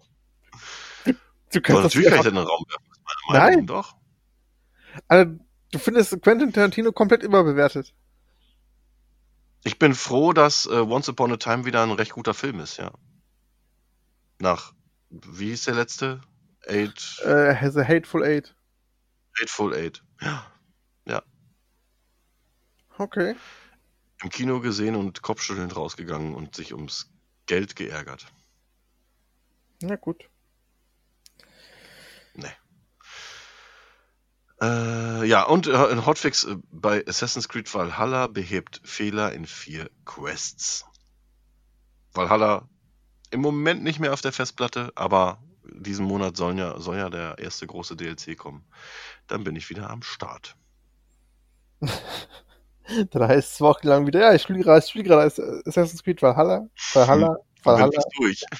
Du kannst das natürlich kann nicht ich in den Raum werfen. Das. Nein. Doch. Also, du findest Quentin Tarantino komplett überbewertet. Ich bin froh, dass äh, Once Upon a Time wieder ein recht guter Film ist, ja. Nach, wie hieß der letzte? Eight, Äh, has a Hateful Eight. Eightful Eight. Ja. Okay. Im Kino gesehen und kopfschüttelnd rausgegangen und sich ums Geld geärgert. Na gut. Nee. Äh, ja, und äh, ein Hotfix äh, bei Assassin's Creed Valhalla behebt Fehler in vier Quests. Valhalla im Moment nicht mehr auf der Festplatte, aber diesen Monat soll ja, soll ja der erste große DLC kommen. Dann bin ich wieder am Start. [LAUGHS] Dann heißt es wochenlang wieder, ja, ich spiele gerade, gerade Assassin's Creed Valhalla, Valhalla, bin Valhalla. fast durch. [LAUGHS]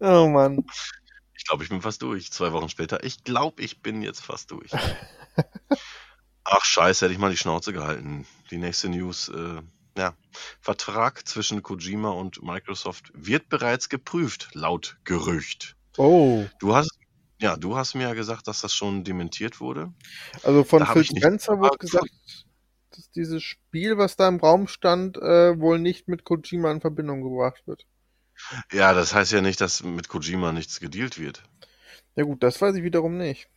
Oh Mann. Ich glaube, ich bin fast durch. Zwei Wochen später. Ich glaube, ich bin jetzt fast durch. [LAUGHS] Ach scheiße, hätte ich mal die Schnauze gehalten. Die nächste News. Äh, ja, Vertrag zwischen Kojima und Microsoft wird bereits geprüft, laut Gerücht. Oh. Du hast, ja, du hast mir ja gesagt, dass das schon dementiert wurde. Also von Phil Spencer wurde gefragt. gesagt, dass dieses Spiel, was da im Raum stand, äh, wohl nicht mit Kojima in Verbindung gebracht wird. Ja, das heißt ja nicht, dass mit Kojima nichts gedealt wird. Ja gut, das weiß ich wiederum nicht.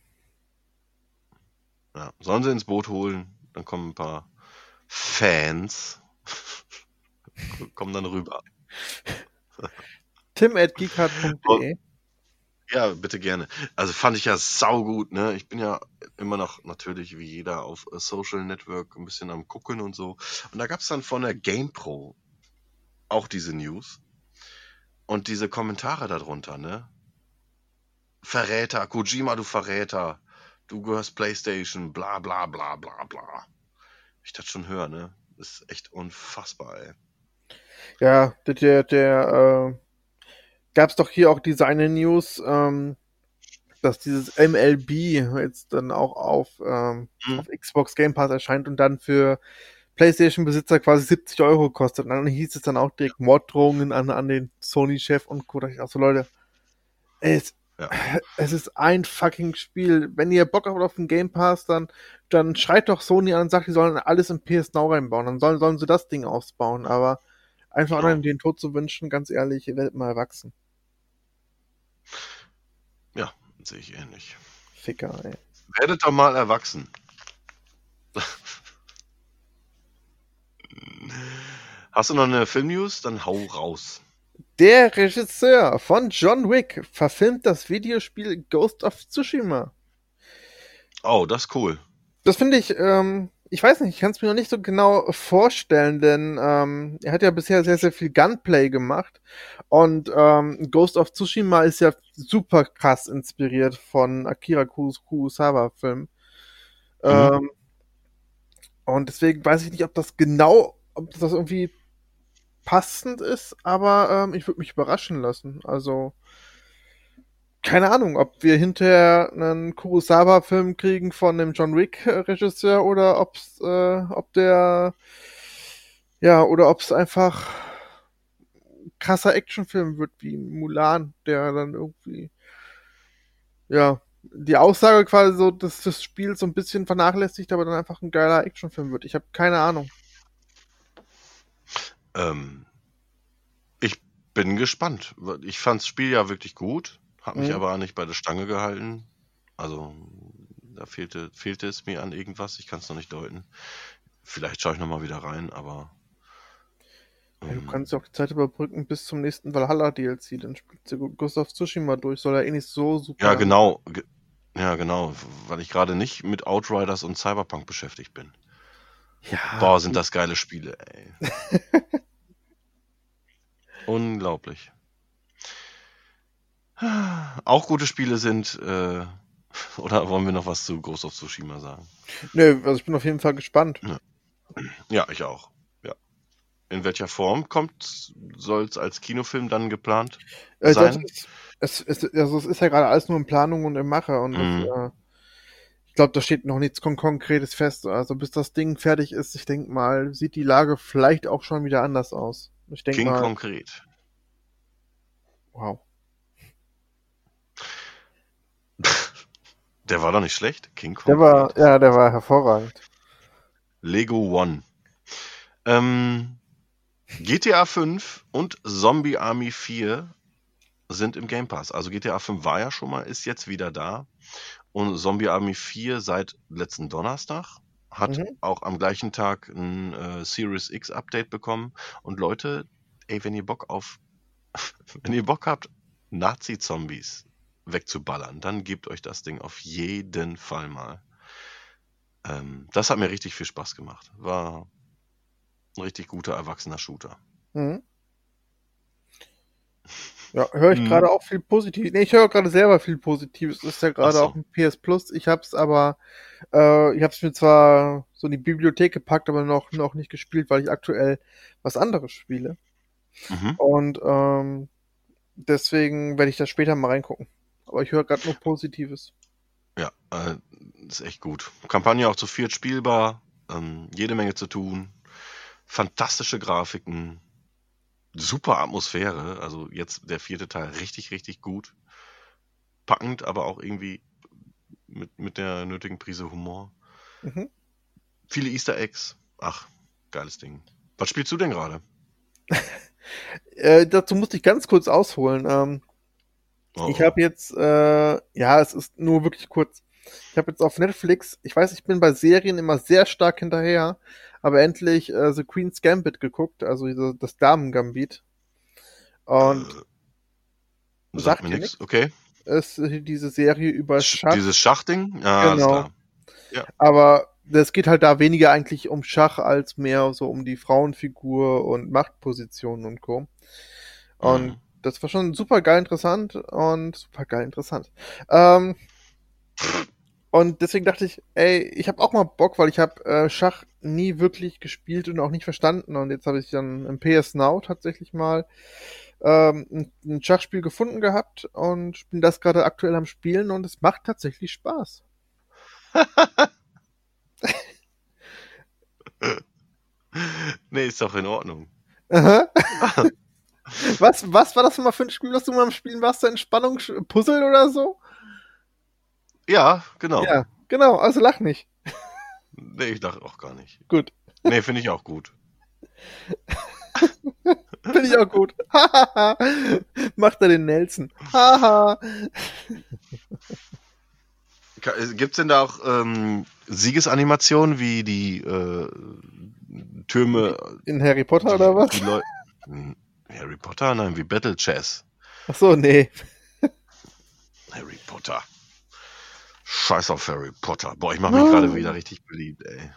Ja, sollen sie ins Boot holen, dann kommen ein paar Fans, kommen dann rüber. Tim at geekhard.de. Ja, bitte gerne. Also fand ich ja saugut, ne? Ich bin ja immer noch natürlich wie jeder auf Social Network ein bisschen am gucken und so. Und da gab's dann von der GamePro auch diese News und diese Kommentare darunter, ne? Verräter, Kojima, du Verräter, du gehörst PlayStation, bla bla bla bla bla. Ich das schon höre, ne? Das ist echt unfassbar, ey. Ja, der, der, der äh, gab's doch hier auch diese eine News, ähm, dass dieses MLB jetzt dann auch auf, ähm, Hm. auf Xbox Game Pass erscheint und dann für PlayStation-Besitzer quasi 70 Euro kostet. Und dann hieß es dann auch direkt Morddrohungen an, an den Sony-Chef und Co. Da dachte ich auch so, Leute, es, Ja. es ist ein fucking Spiel. Wenn ihr Bock habt auf den Game Pass, dann, dann schreit doch Sony an und sagt, die sollen alles in PS Now reinbauen. Dann sollen, sollen sie das Ding ausbauen. Aber einfach Genau. anderen den Tod zu wünschen, ganz ehrlich, ihr werdet mal erwachsen. Ja, sehe ich ähnlich. Ficker, ey. Werdet doch mal erwachsen. Hast du noch eine Film-News? Dann hau raus. Der Regisseur von John Wick verfilmt das Videospiel Ghost of Tsushima. Oh, das ist cool. Das finde ich, ähm, ich weiß nicht, ich kann es mir noch nicht so genau vorstellen, denn ähm, er hat ja bisher sehr, sehr viel Gunplay gemacht und ähm, Ghost of Tsushima ist ja super krass inspiriert von Akira Kurosawa-Film. Mhm. Ähm, und deswegen weiß ich nicht, ob das genau, ob das irgendwie passend ist, aber ähm, ich würde mich überraschen lassen. Also keine Ahnung, ob wir hinterher einen Kurosawa-Film kriegen von dem John Wick-Regisseur oder ob's, äh, ob der, ja, oder ob es einfach ein krasser Actionfilm wird wie Mulan, der dann irgendwie, ja, die Aussage quasi so dass das Spiel so ein bisschen vernachlässigt, aber dann einfach ein geiler Actionfilm wird. Ich habe keine Ahnung. Ähm, ich bin gespannt. Ich fand das Spiel ja wirklich gut, hat mich Mhm. aber nicht bei der Stange gehalten. Also, da fehlte, fehlte es mir an irgendwas. Ich kann es noch nicht deuten. Vielleicht schaue ich nochmal wieder rein, aber. Ja, du ähm, kannst ja auch die Zeit überbrücken bis zum nächsten Valhalla DLC, dann spielst du Ghost of Tsushima durch, soll ja eh nicht so super. Ja, genau. Ge ja, genau. Weil ich gerade nicht mit Outriders und Cyberpunk beschäftigt bin. Ja, Boah, sind das geile Spiele, ey. [LAUGHS] Unglaublich. Auch gute Spiele sind, äh, [LAUGHS] oder wollen wir noch was zu Ghost of Tsushima sagen? Nö, also ich bin auf jeden Fall gespannt. Ja, ich auch. In welcher Form kommt, soll es als Kinofilm dann geplant Äh, sein? ist, es, es, also es ist ja gerade alles nur in Planung und im Mache und Mhm. das, äh, ich glaube, da steht noch nichts Kon Konkretes fest. Also bis das Ding fertig ist, ich denke mal, sieht die Lage vielleicht auch schon wieder anders aus. Ich denke King mal, konkret. wow. [LAUGHS] Der war doch nicht schlecht. King Der konkret. war, ja, der war hervorragend. Lego One. Ähm, GTA 5 und Zombie Army 4 sind im Game Pass. Also GTA 5 war ja schon mal, ist jetzt wieder da. Und Zombie Army 4 seit letzten Donnerstag hat Mhm. auch am gleichen Tag ein äh, Series X Update bekommen. Und Leute, ey, wenn ihr Bock auf, [LAUGHS] wenn ihr Bock habt, Nazi-Zombies wegzuballern, dann gebt euch das Ding auf jeden Fall mal. Ähm, das hat mir richtig viel Spaß gemacht. War ein richtig guter, erwachsener Shooter. Mhm. Ja, höre ich Mhm. gerade auch viel Positives. Nee, ich höre gerade selber viel Positives. Das ist ja gerade so. auch ein PS Plus. Ich hab's aber, äh, ich hab's mir zwar so in die Bibliothek gepackt, aber noch, noch nicht gespielt, weil ich aktuell was anderes spiele. Mhm. Und ähm, deswegen werde ich da später mal reingucken. Aber ich höre gerade nur Positives. Ja, äh, ist echt gut. Kampagne auch zu viert spielbar, ähm, jede Menge zu tun, fantastische Grafiken, super Atmosphäre. Also jetzt der vierte Teil richtig, richtig gut. Packend, aber auch irgendwie mit, mit der nötigen Prise Humor. Mhm. Viele Easter Eggs. Ach, geiles Ding. Was spielst du denn gerade? [LAUGHS] Äh, dazu musste ich ganz kurz ausholen. Ähm, Oh, Ich habe jetzt, äh, ja, es ist nur wirklich kurz. Ich habe jetzt auf Netflix, ich weiß, ich bin bei Serien immer sehr stark hinterher, aber endlich äh, The Queen's Gambit geguckt, also das Damen-Gambit. Und äh, sagt sagt mir nichts. Okay. ist diese Serie über Sch Schach, Dieses Schachding? Ja, Genau. klar. aber es geht halt da weniger eigentlich um Schach als mehr so um die Frauenfigur und Machtpositionen und Co. Und Mhm. das war schon super geil interessant und super geil interessant. Ähm, und deswegen dachte ich, ey, ich habe auch mal Bock, weil ich habe äh, Schach nie wirklich gespielt und auch nicht verstanden. Und jetzt habe ich dann im PS Now tatsächlich mal ähm, ein, ein Schachspiel gefunden gehabt und bin das gerade aktuell am Spielen und es macht tatsächlich Spaß. [LAUGHS] nee, ist doch in Ordnung. Aha. [LAUGHS] was, was war das mal für ein Spiel, was du mal am Spielen warst? Entspannung, Puzzle oder so? Ja, genau. Ja, genau, also lach nicht. Nee, ich dachte auch gar nicht. Gut. Nee, finde ich auch gut. Finde ich auch gut. Hahaha. Macht er den Nelson. Haha. Gibt es denn da auch ähm, Siegesanimationen wie die äh, Türme. In Harry Potter oder was? Die Hm, Harry Potter? Nein, wie Battle Chess. Ach so, nee. Harry Potter. Scheiß auf Harry Potter. Boah, ich mache mich gerade wieder richtig beliebt, ey.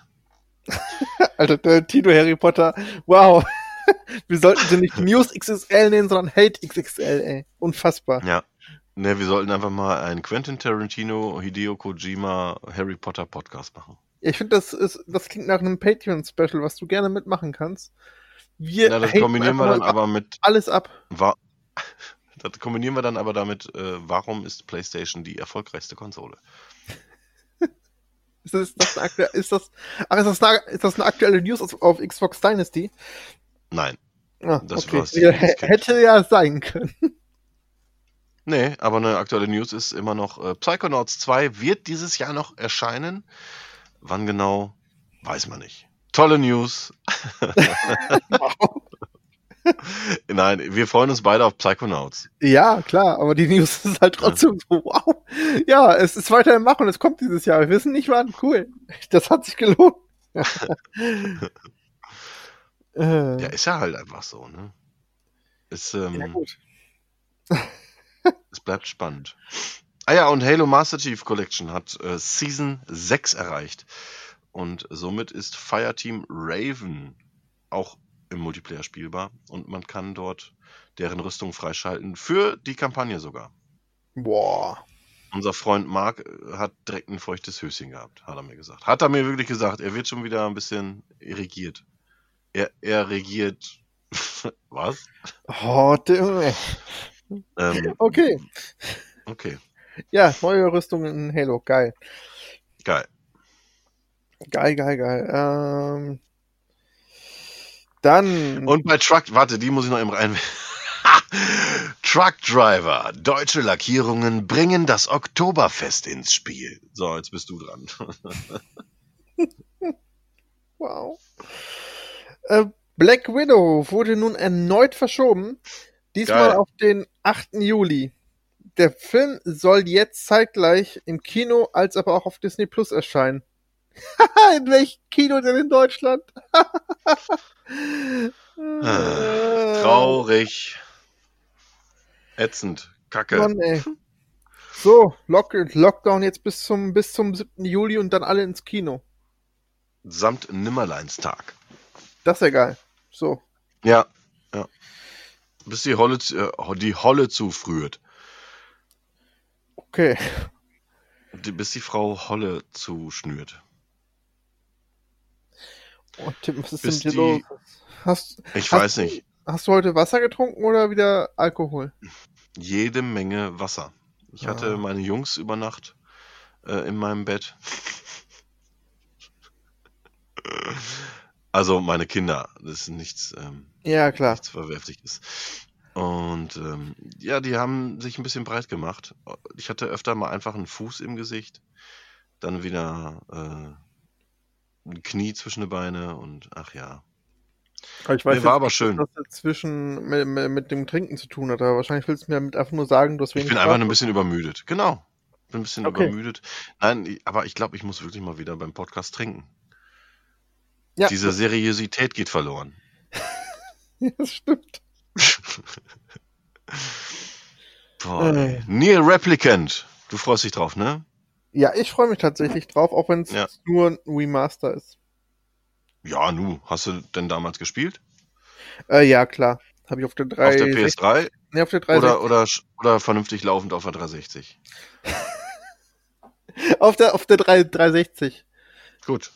[LAUGHS] Alter, der Tino Harry Potter. Wow. [LAUGHS] Wir sollten sie nicht News XXL nennen, sondern Hate XXL, ey. Unfassbar. Ja. Ne, wir sollten einfach mal einen Quentin Tarantino, Hideo Kojima, Harry Potter Podcast machen. Ich finde, das ist, das klingt nach einem Patreon-Special, was du gerne mitmachen kannst. Wir Ja, das kombinieren wir dann aber mit alles ab. Wa das kombinieren wir dann aber damit, äh, warum ist PlayStation die erfolgreichste Konsole? Ist das, das eine ist das, ach, ist das, eine, ist das eine aktuelle News auf, auf Xbox Dynasty? Nein. Ah, Das okay. Ja, hätte ja sein können. Nee, aber eine aktuelle News ist immer noch, äh, Psychonauts 2 wird dieses Jahr noch erscheinen. Wann genau, weiß man nicht. Tolle News. [LAUGHS] [LAUGHS] [LAUGHS] Nein, wir freuen uns beide auf Psychonauts. Ja, klar, aber die News [LAUGHS] ist halt trotzdem so, wow. Ja, es ist weiter im Machen, es kommt dieses Jahr. Wir wissen nicht wann. Cool. Das hat sich gelohnt. [LAUGHS] äh, Ja, ist ja halt einfach so, ne? Es, ähm, ja, gut. es bleibt spannend. Ah ja, und Halo Master Chief Collection hat äh, Season 6 erreicht. Und somit ist Fireteam Raven auch im Multiplayer spielbar. Und man kann dort deren Rüstung freischalten. Für die Kampagne sogar. Boah. Unser Freund Mark äh, hat direkt ein feuchtes Höschen gehabt, hat er mir gesagt. Hat er mir wirklich gesagt. Er wird schon wieder ein bisschen irrigiert. Er, er regiert. [LAUGHS] Was? Oh, der- Ähm, okay. okay, Ja, neue Rüstung in Halo. Geil. geil. Geil, geil, geil. Ähm, dann. Und bei Truck, warte, die muss ich noch eben rein. [LAUGHS] Truck Driver, deutsche Lackierungen bringen das Oktoberfest ins Spiel. So, jetzt bist du dran. [LAUGHS] Wow. Äh, Black Widow wurde nun erneut verschoben. Diesmal Geil. auf den 8. Juli. Der Film soll jetzt zeitgleich im Kino als aber auch auf Disney Plus erscheinen. [LAUGHS] in welchem Kino denn in Deutschland? Äh, Traurig. Ätzend. Kacke. Mann, ey. So, Lock Lockdown jetzt bis zum, bis zum 7. Juli und dann alle ins Kino. Samt Nimmerleinstag. Das ist ja geil. So. Ja, ja. Bis die Holle, zu- äh, die Holle zufrüht. Okay. Die, bis die Frau Holle zuschnürt. Und Tim, was ist denn die- hier los? Hast, Ich Hast weiß du- nicht. hast du heute Wasser getrunken oder wieder Alkohol? Jede Menge Wasser. Ich hatte Ah. meine Jungs über Nacht äh, in meinem Bett. Also meine Kinder, das ist nichts, ähm, Ja, klar. nichts Verwerfliches. Und ähm, ja, die haben sich ein bisschen breit gemacht. Ich hatte öfter mal einfach einen Fuß im Gesicht, dann wieder äh, ein Knie zwischen die Beine und ach ja. Aber ich Nee, war jetzt aber nicht, schön. Was das zwischen mit, mit, dem Trinken zu tun hat. Aber wahrscheinlich willst du mir damit einfach nur sagen, du hast Ich bin einfach ein bisschen übermüdet. Genau. Bin ein bisschen Okay. übermüdet. Nein, aber ich glaube, ich muss wirklich mal wieder beim Podcast trinken. Ja, Diese Seriosität geht verloren. [LAUGHS] das stimmt. [LAUGHS] Boah, Äh. Near Replicant. Du freust dich drauf, ne? Ja, ich freue mich tatsächlich drauf, auch wenn es Ja. nur ein Remaster ist. Ja, nu. Hast du denn damals gespielt? Äh, ja, klar. Habe ich auf der 3. Auf der PS3 Nee, auf der 3. oder, oder, oder vernünftig laufend auf der 360? [LAUGHS] Auf der, auf der 3, 360. Gut.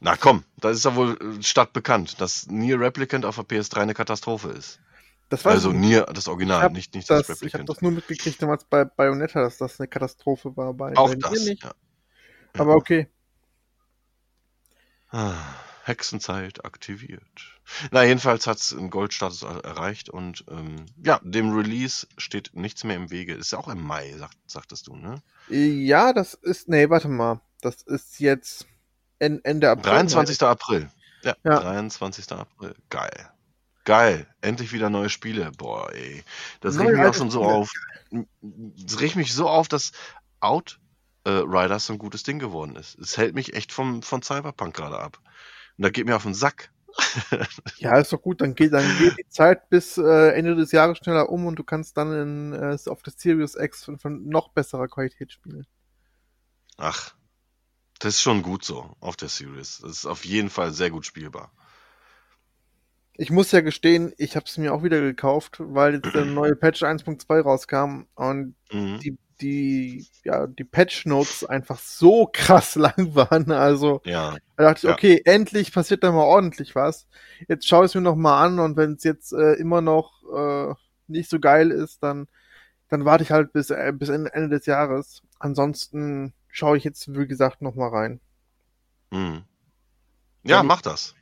Na komm, da ist ja wohl äh, stadtbekannt, dass Nier Replicant auf der PS3 eine Katastrophe ist. Das war Also Nier, das Original, hab nicht, nicht das, das, ich habe Replicant. das nur mitgekriegt damals bei Bayonetta, dass das eine Katastrophe war. Bei, Auch bei das. nicht. Ja. Aber okay. Ah, Hexenzeit aktiviert. Na, jedenfalls hat es einen Goldstatus er- erreicht und ähm, ja, dem Release steht nichts mehr im Wege. Ist ja auch im Mai, sagt, sagtest du, ne? Ja, das ist. Nee, warte mal. Das ist jetzt en- Ende April. 23. April. Ja, Ja. 23. April. Geil. Geil. Endlich wieder neue Spiele. Boah, ey. Das Neue regt mich auch schon so Spiele. auf. Das regt mich so auf, dass Outriders so ein gutes Ding geworden ist. Es hält mich echt vom, von Cyberpunk gerade ab. Und das geht mir auf den Sack. [LAUGHS] Ja, ist doch gut, dann geht, dann geht die Zeit bis äh, Ende des Jahres schneller um und du kannst dann in, äh, auf der Series X von, von noch besserer Qualität spielen. Ach, das ist schon gut so auf der Series. Das ist auf jeden Fall sehr gut spielbar. Ich muss ja gestehen, ich habe es mir auch wieder gekauft, weil jetzt der [CLEARS THROAT] neue Patch 1.2 rauskam und Mhm. die, die, ja, die Patch Notes einfach so krass [LAUGHS] lang waren. Also Ja, da dachte ich, Ja. okay, endlich passiert da mal ordentlich was. Jetzt schaue ich es mir noch mal an und wenn es jetzt äh, immer noch äh, nicht so geil ist, dann, dann warte ich halt bis, äh, bis Ende, des Jahres. Ansonsten schaue ich jetzt, wie gesagt, noch mal rein. mhm. ja, mach das.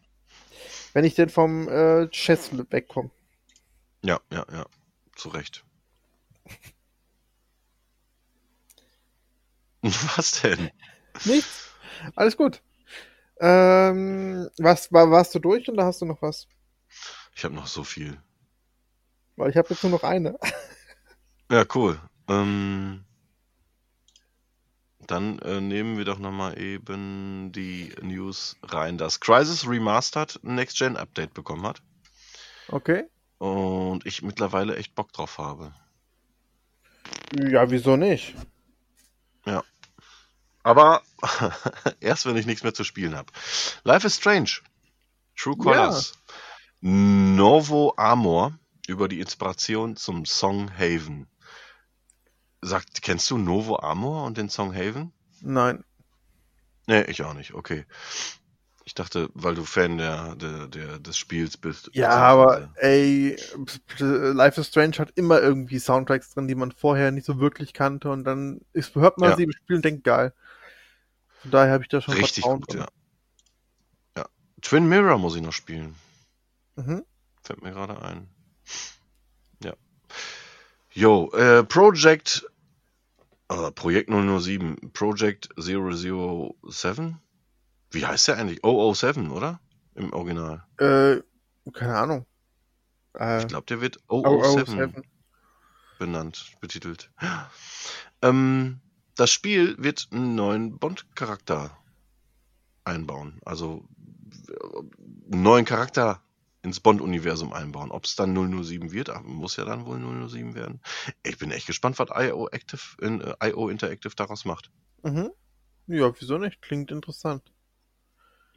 Wenn ich denn vom äh, Chess wegkomme. Ja, ja, ja. Zu Recht. [LAUGHS] Was denn? Nichts. Alles gut. Ähm, was, war, warst du durch oder hast du noch was? Ich habe noch so viel. Weil ich habe jetzt nur noch eine. [LAUGHS] Ja, cool. Ähm, dann äh, nehmen wir doch nochmal eben die News rein, dass Crisis Remastered ein Next-Gen-Update bekommen hat Okay. und ich mittlerweile echt Bock drauf habe. Ja, wieso nicht? Aber [LAUGHS] erst, wenn ich nichts mehr zu spielen habe. Life is Strange. True Colors. Novo Amor über die Inspiration zum Song Haven. Sagt, kennst du Novo Amor und den Song Haven? Nein. Nee, ich auch nicht. Okay. Ich dachte, weil du Fan der, der, der, des Spiels bist. Ja, aber ey, Life is Strange hat immer irgendwie Soundtracks drin, die man vorher nicht so wirklich kannte und dann ist, hört man Ja. sie im Spiel und denkt, geil. Von daher habe ich da schon Richtig Vertrauen gut, drin. ja. ja. Twin Mirror muss ich noch spielen. Mhm. Fällt mir gerade ein. Ja. Jo, äh, Project, äh, Projekt 007, Project 007? Wie heißt der eigentlich? 007, oder? Im Original. Äh, keine Ahnung. Äh, Ich glaube, der wird 007. 007 benannt, betitelt. Ähm, das Spiel wird einen neuen Bond-Charakter einbauen. Also äh, einen neuen Charakter ins Bond-Universum einbauen. Ob es dann 007 wird, aber muss ja dann wohl 007 werden. Ich bin echt gespannt, was IO, Active, in, äh, IO Interactive daraus macht. Mhm. Ja, wieso nicht? Klingt interessant.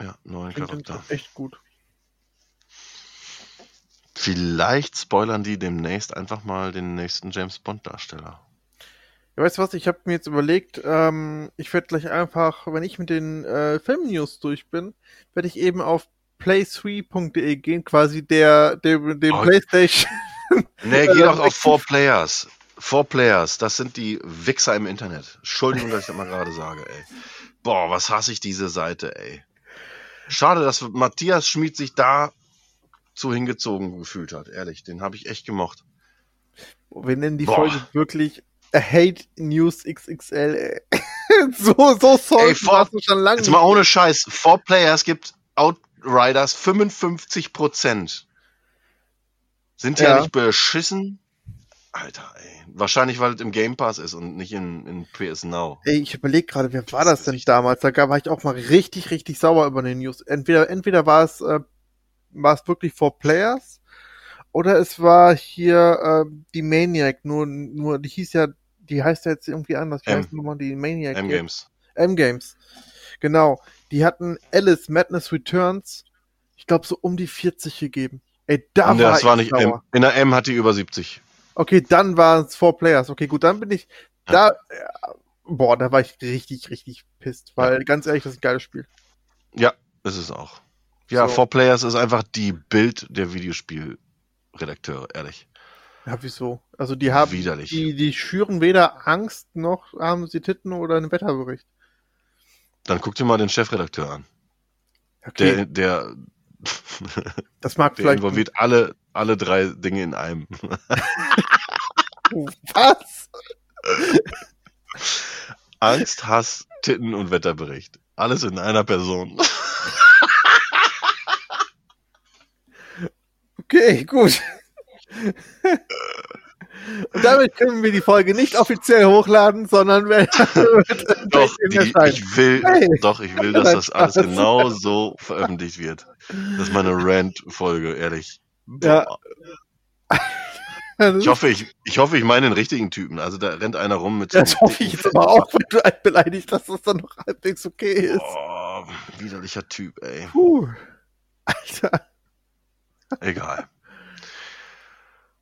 Ja, neuen Klingt Charakter. echt gut. Vielleicht spoilern die demnächst einfach mal den nächsten James Bond-Darsteller. Ja, weißt du was? Ich habe mir jetzt überlegt, ähm, ich werde gleich einfach, wenn ich mit den äh, Film-News durch bin, werde ich eben auf play3.de gehen, quasi der, der dem Oh. PlayStation. Nee, [LAUGHS] geh doch auf. Four Players. Four Players, das sind die Wichser im Internet. Entschuldigung, dass ich das mal gerade sage, ey. Boah, was hasse ich diese Seite, ey. Schade, dass Matthias Schmid sich da zu hingezogen gefühlt hat, ehrlich. Den habe ich echt gemocht. Wir nennen die Boah. Folge wirklich Hate News XXL. ey. [LAUGHS] so, so soll Ey, vor- du schon lange. Jetzt mal ohne Scheiß. Four Players gibt Outriders 55%. Sind die ja. Ja. nicht beschissen? Alter, ey. Wahrscheinlich, weil es im Game Pass ist und nicht in, in PS Now. Ey, ich überlege gerade, wer war Das denn damals? Da war ich auch mal richtig, richtig sauer über den News. Entweder, entweder war es, äh, war es wirklich for Players oder es war hier äh, die Maniac. Nur, nur die hieß ja, die heißt ja jetzt irgendwie anders. Wie M. heißt nochmal die Maniac? M-Games. M-Games. Genau. Die hatten Alice Madness Returns, ich glaube, so um die 40 gegeben. Ey, da Nee, war das war ich nicht M. In der M hat die über 70. Okay, dann waren es Four Players. Okay, gut, dann bin ich da. äh, Boah, da war ich richtig, richtig pisst, weil ganz ehrlich, das ist ein geiles Spiel. Ja, ist es auch. Ja, So. Four Players ist einfach die Bild der Videospielredakteure, ehrlich. Ja, wieso? Also die haben, Widerlich. die, die schüren weder Angst noch haben sie Titten oder einen Wetterbericht. Dann guck dir mal den Chefredakteur an. Okay, Der, der, [LAUGHS] das mag der vielleicht. involviert alle, alle drei Dinge in einem. [LAUGHS] Was? Angst, Hass, Titten und Wetterbericht. Alles in einer Person. Okay, gut. [LAUGHS] Und damit können wir die Folge nicht offiziell hochladen, sondern wird [LAUGHS] Doch, die, ich will, Hey. doch, ich will, dass das alles genau so veröffentlicht wird. Das ist meine Rant-Folge, ehrlich. Ja. Boah. Ich hoffe, ich, ich hoffe, ich meine den richtigen Typen. Also da rennt einer rum mit so Das hoffe ich jetzt aber auch, wenn du einen beleidigst, dass das dann noch halbwegs okay ist. Oh, widerlicher Typ, ey. Puh. Alter. Egal.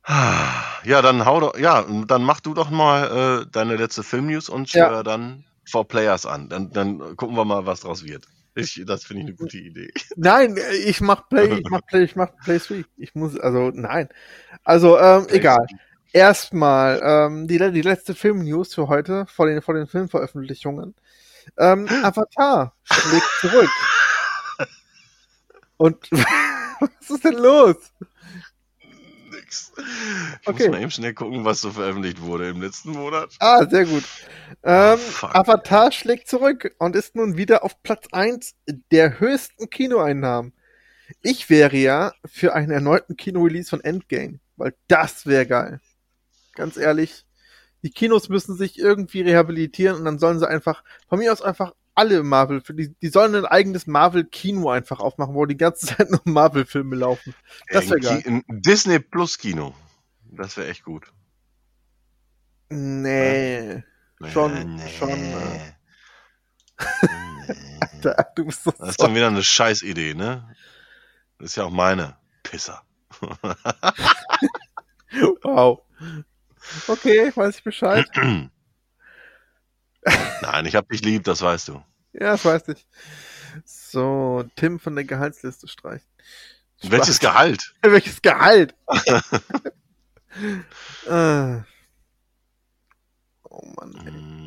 Ja, dann hau doch, ja, dann mach du doch mal äh, deine letzte Filmnews und Ja. steuer dann For Players an. Dann, dann gucken wir mal, was draus wird. Ich, das finde ich eine gute Idee. Nein, ich mach Play, ich mach Play, ich mach Play 3. Ich muss, also, nein. Also, ähm, egal. Erstmal, ähm, die, die letzte Film-News für heute, vor den, vor den Filmveröffentlichungen. Ähm, [LAUGHS] Avatar schlägt zurück. Und, [LAUGHS] was ist denn los? Nix. Ich Okay. muss mal eben schnell gucken, was so veröffentlicht wurde im letzten Monat. Ah, sehr gut. Ähm, Oh. Avatar schlägt zurück und ist nun wieder auf Platz 1 der höchsten Kinoeinnahmen. Ich wäre ja für einen erneuten Kino-Release von Endgame, weil das wäre geil. Ganz ehrlich, die Kinos müssen sich irgendwie rehabilitieren und dann sollen sie einfach, von mir aus einfach alle Marvel, die, die sollen ein eigenes Marvel-Kino einfach aufmachen, wo die ganze [LAUGHS] Zeit nur Marvel-Filme laufen. Das Ey, wär ein geil. Ein Disney Plus Kino. Das wäre echt gut. Nee. Schon- nee. schon, äh. Nee. [LAUGHS] Da, du bist so Das ist dann wieder eine Scheißidee, ne? Das ist ja auch meine. Pisser. [LAUGHS] Wow. Okay, weiß ich Bescheid. [CLEARS THROAT] Nein, ich hab dich lieb, das weißt du. Ja, das weiß ich. So, Tim von der Gehaltsliste streichen. Welches Spaß. Gehalt? [LAUGHS] Welches Gehalt? äh. [LAUGHS] Oh Mann, ey.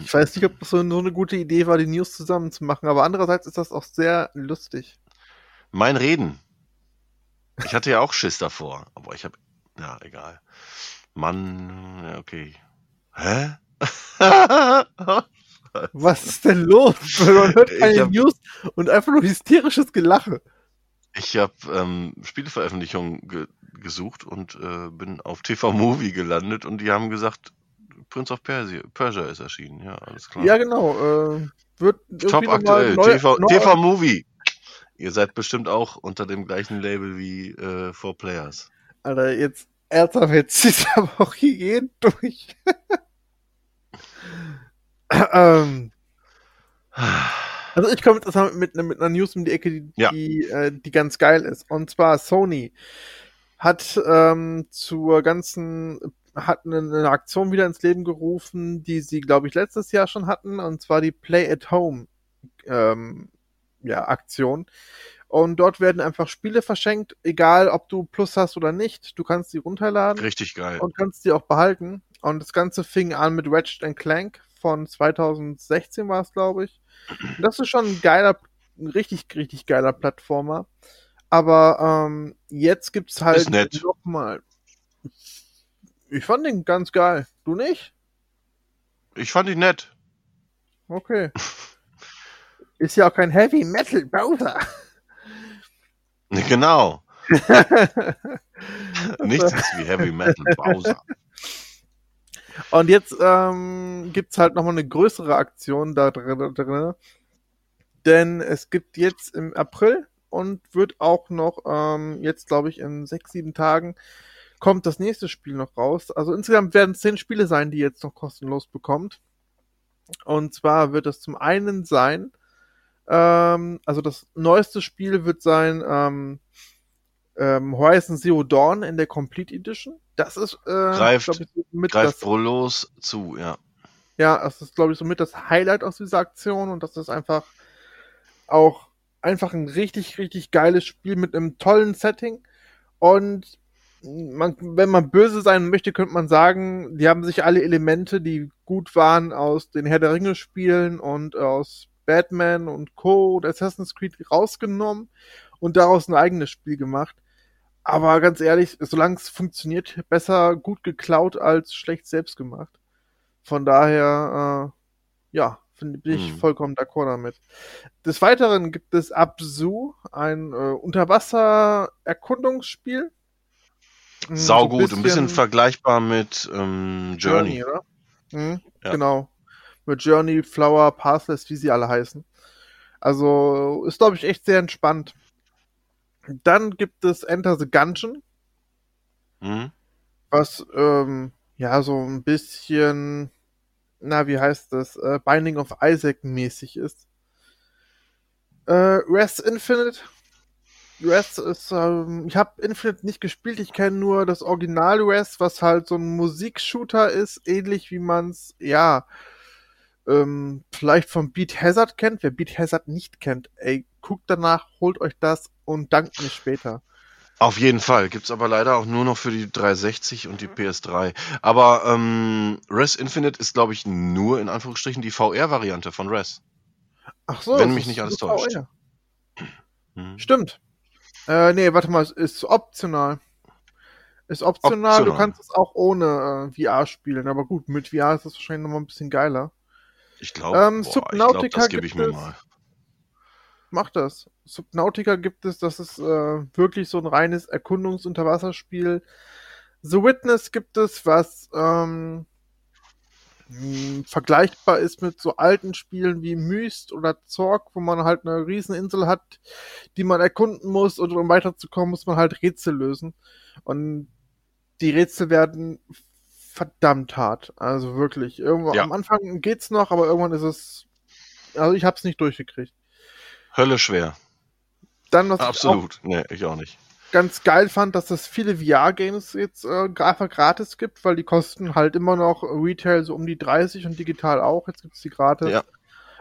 Ich weiß nicht, ob das so, eine gute Idee war, die News zusammen zu machen, aber andererseits ist das auch sehr lustig. Mein Reden. Ich hatte ja auch Schiss davor, aber ich hab. Ja, egal. Mann, ja, okay. Hä? [LAUGHS] Was ist denn los? Man hört keine hab- News und einfach nur hysterisches Gelache. Ich habe ähm, Spieleveröffentlichungen ge gesucht und äh, bin auf TV Movie gelandet und die haben gesagt, Prince of Persia, Persia ist erschienen. Ja, alles klar. Ja, genau. Äh, wird Top aktuell. neu- TV, neu- TV Movie. Ihr seid bestimmt auch unter dem gleichen Label wie äh, Four Players. Alter, jetzt ernsthaft, jetzt [LAUGHS] ziehst du aber auch hier jeden durch. Ähm, also ich komme jetzt mit, ne- mit einer News um die Ecke, die, Ja. die, äh, die ganz geil ist. Und zwar Sony hat ähm, zur ganzen hat eine, eine Aktion wieder ins Leben gerufen, die sie, glaube ich, letztes Jahr schon hatten, und zwar die Play at Home ähm, ja, Aktion. Und dort werden einfach Spiele verschenkt, egal ob du Plus hast oder nicht. Du kannst sie runterladen Richtig geil. und kannst die auch behalten. Und das Ganze fing an mit Ratchet and Clank von 2016 war es, glaube ich. Und das ist schon ein geiler, ein richtig, richtig geiler Plattformer. Aber ähm, jetzt gibt's halt nochmal. Ich fand den ganz geil. Du nicht? Ich fand ihn nett. Okay. Ist ja auch kein Heavy Metal Bowser. Genau. [LAUGHS] Nichts ist wie Heavy Metal Bowser. [LAUGHS] Und jetzt ähm, gibt's halt nochmal eine größere Aktion da drin, drin. Denn es gibt jetzt im April und wird auch noch ähm, jetzt, glaube ich, in sechs, sieben Tagen kommt das nächste Spiel noch raus. Also insgesamt werden es zehn Spiele sein, die ihr jetzt noch kostenlos bekommt. Und zwar wird es zum einen sein, ähm, also das neueste Spiel wird sein ähm, ähm, Horizon Zero Dawn in der Complete Edition. Das ist äh, Greift- ich, so mit Greift das, zu, ja. ja, das ist, glaube ich, somit das Highlight aus dieser Aktion und das ist einfach auch einfach ein richtig, richtig geiles Spiel mit einem tollen Setting. Und man, wenn man böse sein möchte, könnte man sagen, die haben sich alle Elemente, die gut waren aus den Herr der Ringe Spielen und aus Batman und Co. und Assassin's Creed rausgenommen und daraus ein eigenes Spiel gemacht. Aber ganz ehrlich, solange es funktioniert, besser gut geklaut als schlecht selbst gemacht. Von daher, äh, ja, finde ich Hm. vollkommen d'accord damit. Des Weiteren gibt es Absu, ein äh, Unterwasser-Erkundungsspiel. Saugut, ein bisschen vergleichbar mit ähm, Journey. oder? Mhm, Ja. Genau. Mit Journey, Flower, Pathless, wie sie alle heißen. Also ist, glaube ich, echt sehr entspannt. Dann gibt es Enter the Gungeon, Mhm. was ähm, ja so ein bisschen, na, wie heißt das, äh, Binding of Isaac mäßig ist. Äh, Res Infinite. Res ist, ähm, ich habe Infinite nicht gespielt, ich kenne nur das Original Res, was halt so ein Musikshooter ist, ähnlich wie man es, ja, ähm, vielleicht vom Beat Hazard kennt. Wer Beat Hazard nicht kennt, ey, guckt danach, holt euch das und dankt mir später. Auf jeden Fall. Gibt's aber leider auch nur noch für die 360 und die PS3. Aber ähm, Res Infinite ist, glaube ich, nur in Anführungsstrichen die VR-Variante von Res. Ach so. Wenn das mich nicht alles täuscht. Mhm. Stimmt. Äh, nee, warte mal, es ist optional. Ist optional, du Optional. kannst es auch ohne äh, VR spielen, aber gut, mit VR ist es wahrscheinlich nochmal ein bisschen geiler. Ich glaube, Ähm, ich glaub, das gebe ich gibt mir es. mal. Mach das. Subnautica gibt es, das ist äh, wirklich so ein reines Erkundungs-Unterwasserspiel. The Witness gibt es, was ähm, mh, vergleichbar ist mit so alten Spielen wie Myst oder Zorg, wo man halt eine Rieseninsel hat, die man erkunden muss und um weiterzukommen, muss man halt Rätsel lösen. Und die Rätsel werden verdammt hart. Also wirklich. Irgendwo Ja. am Anfang geht's noch, aber irgendwann ist es. Also ich hab's nicht durchgekriegt. Hölle schwer. Dann, was ich Absolut. Nee, ich auch nicht. ganz geil fand, dass es viele VR-Games jetzt äh, einfach gratis gibt, weil die kosten halt immer noch Retail so um die 30 und digital auch. Jetzt gibt's die gratis. Ja.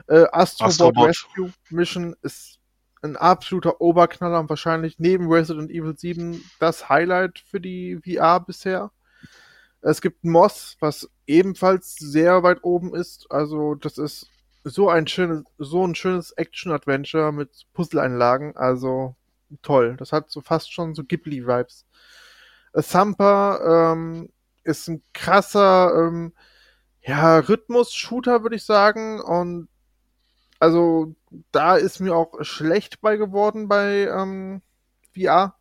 Äh, Astrobot, Astrobot. Rescue Mission ist ein absoluter Oberknaller und wahrscheinlich neben Resident Evil 7 das Highlight für die VR bisher. Es gibt Moss, was ebenfalls sehr weit oben ist. Also das ist so ein schönes, so ein schönes Action-Adventure mit Puzzle-Einlagen. Also toll. Das hat so fast schon so Ghibli-Vibes. Thumper ähm, ist ein krasser ähm, ja, Rhythmus-Shooter, würde ich sagen. Und also da ist mir auch schlecht bei geworden bei ähm, VR.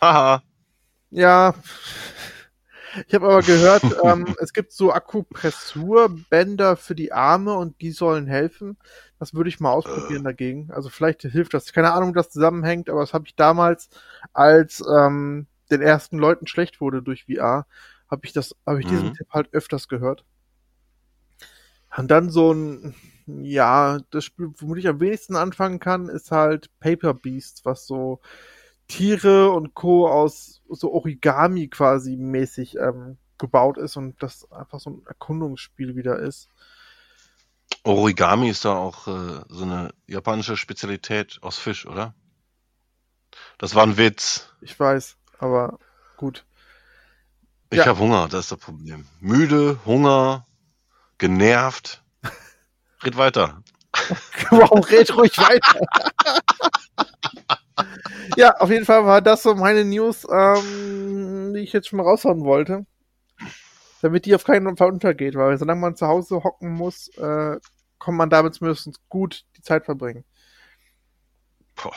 Haha. Ja. Ich habe aber gehört, [LAUGHS] ähm, es gibt so Akupressurbänder für die Arme und die sollen helfen. Das würde ich mal ausprobieren dagegen. Also vielleicht hilft das. Keine Ahnung, wie das zusammenhängt, aber das habe ich damals, als ähm, den ersten Leuten schlecht wurde durch VR, habe ich das, habe ich diesen Mhm. Tipp halt öfters gehört. Und dann so ein, ja, das Spiel, womit ich am wenigsten anfangen kann, ist halt Paper Beast, was so Tiere und Co. aus so Origami quasi mäßig ähm, gebaut ist und das einfach so ein Erkundungsspiel wieder ist. Origami ist da auch äh, so eine japanische Spezialität aus Fisch, oder? Das war ein Witz. Ich weiß, aber gut. Ich Ja. habe Hunger, das ist das Problem. Müde, Hunger, genervt. [LAUGHS] Red weiter. wow, red ruhig weiter. [LAUGHS] ja, auf jeden Fall war das so meine News, ähm, die ich jetzt schon mal raushauen wollte. Damit die auf keinen Fall untergeht, weil solange man zu Hause hocken muss, äh, kann man damit zumindest gut die Zeit verbringen. Boah.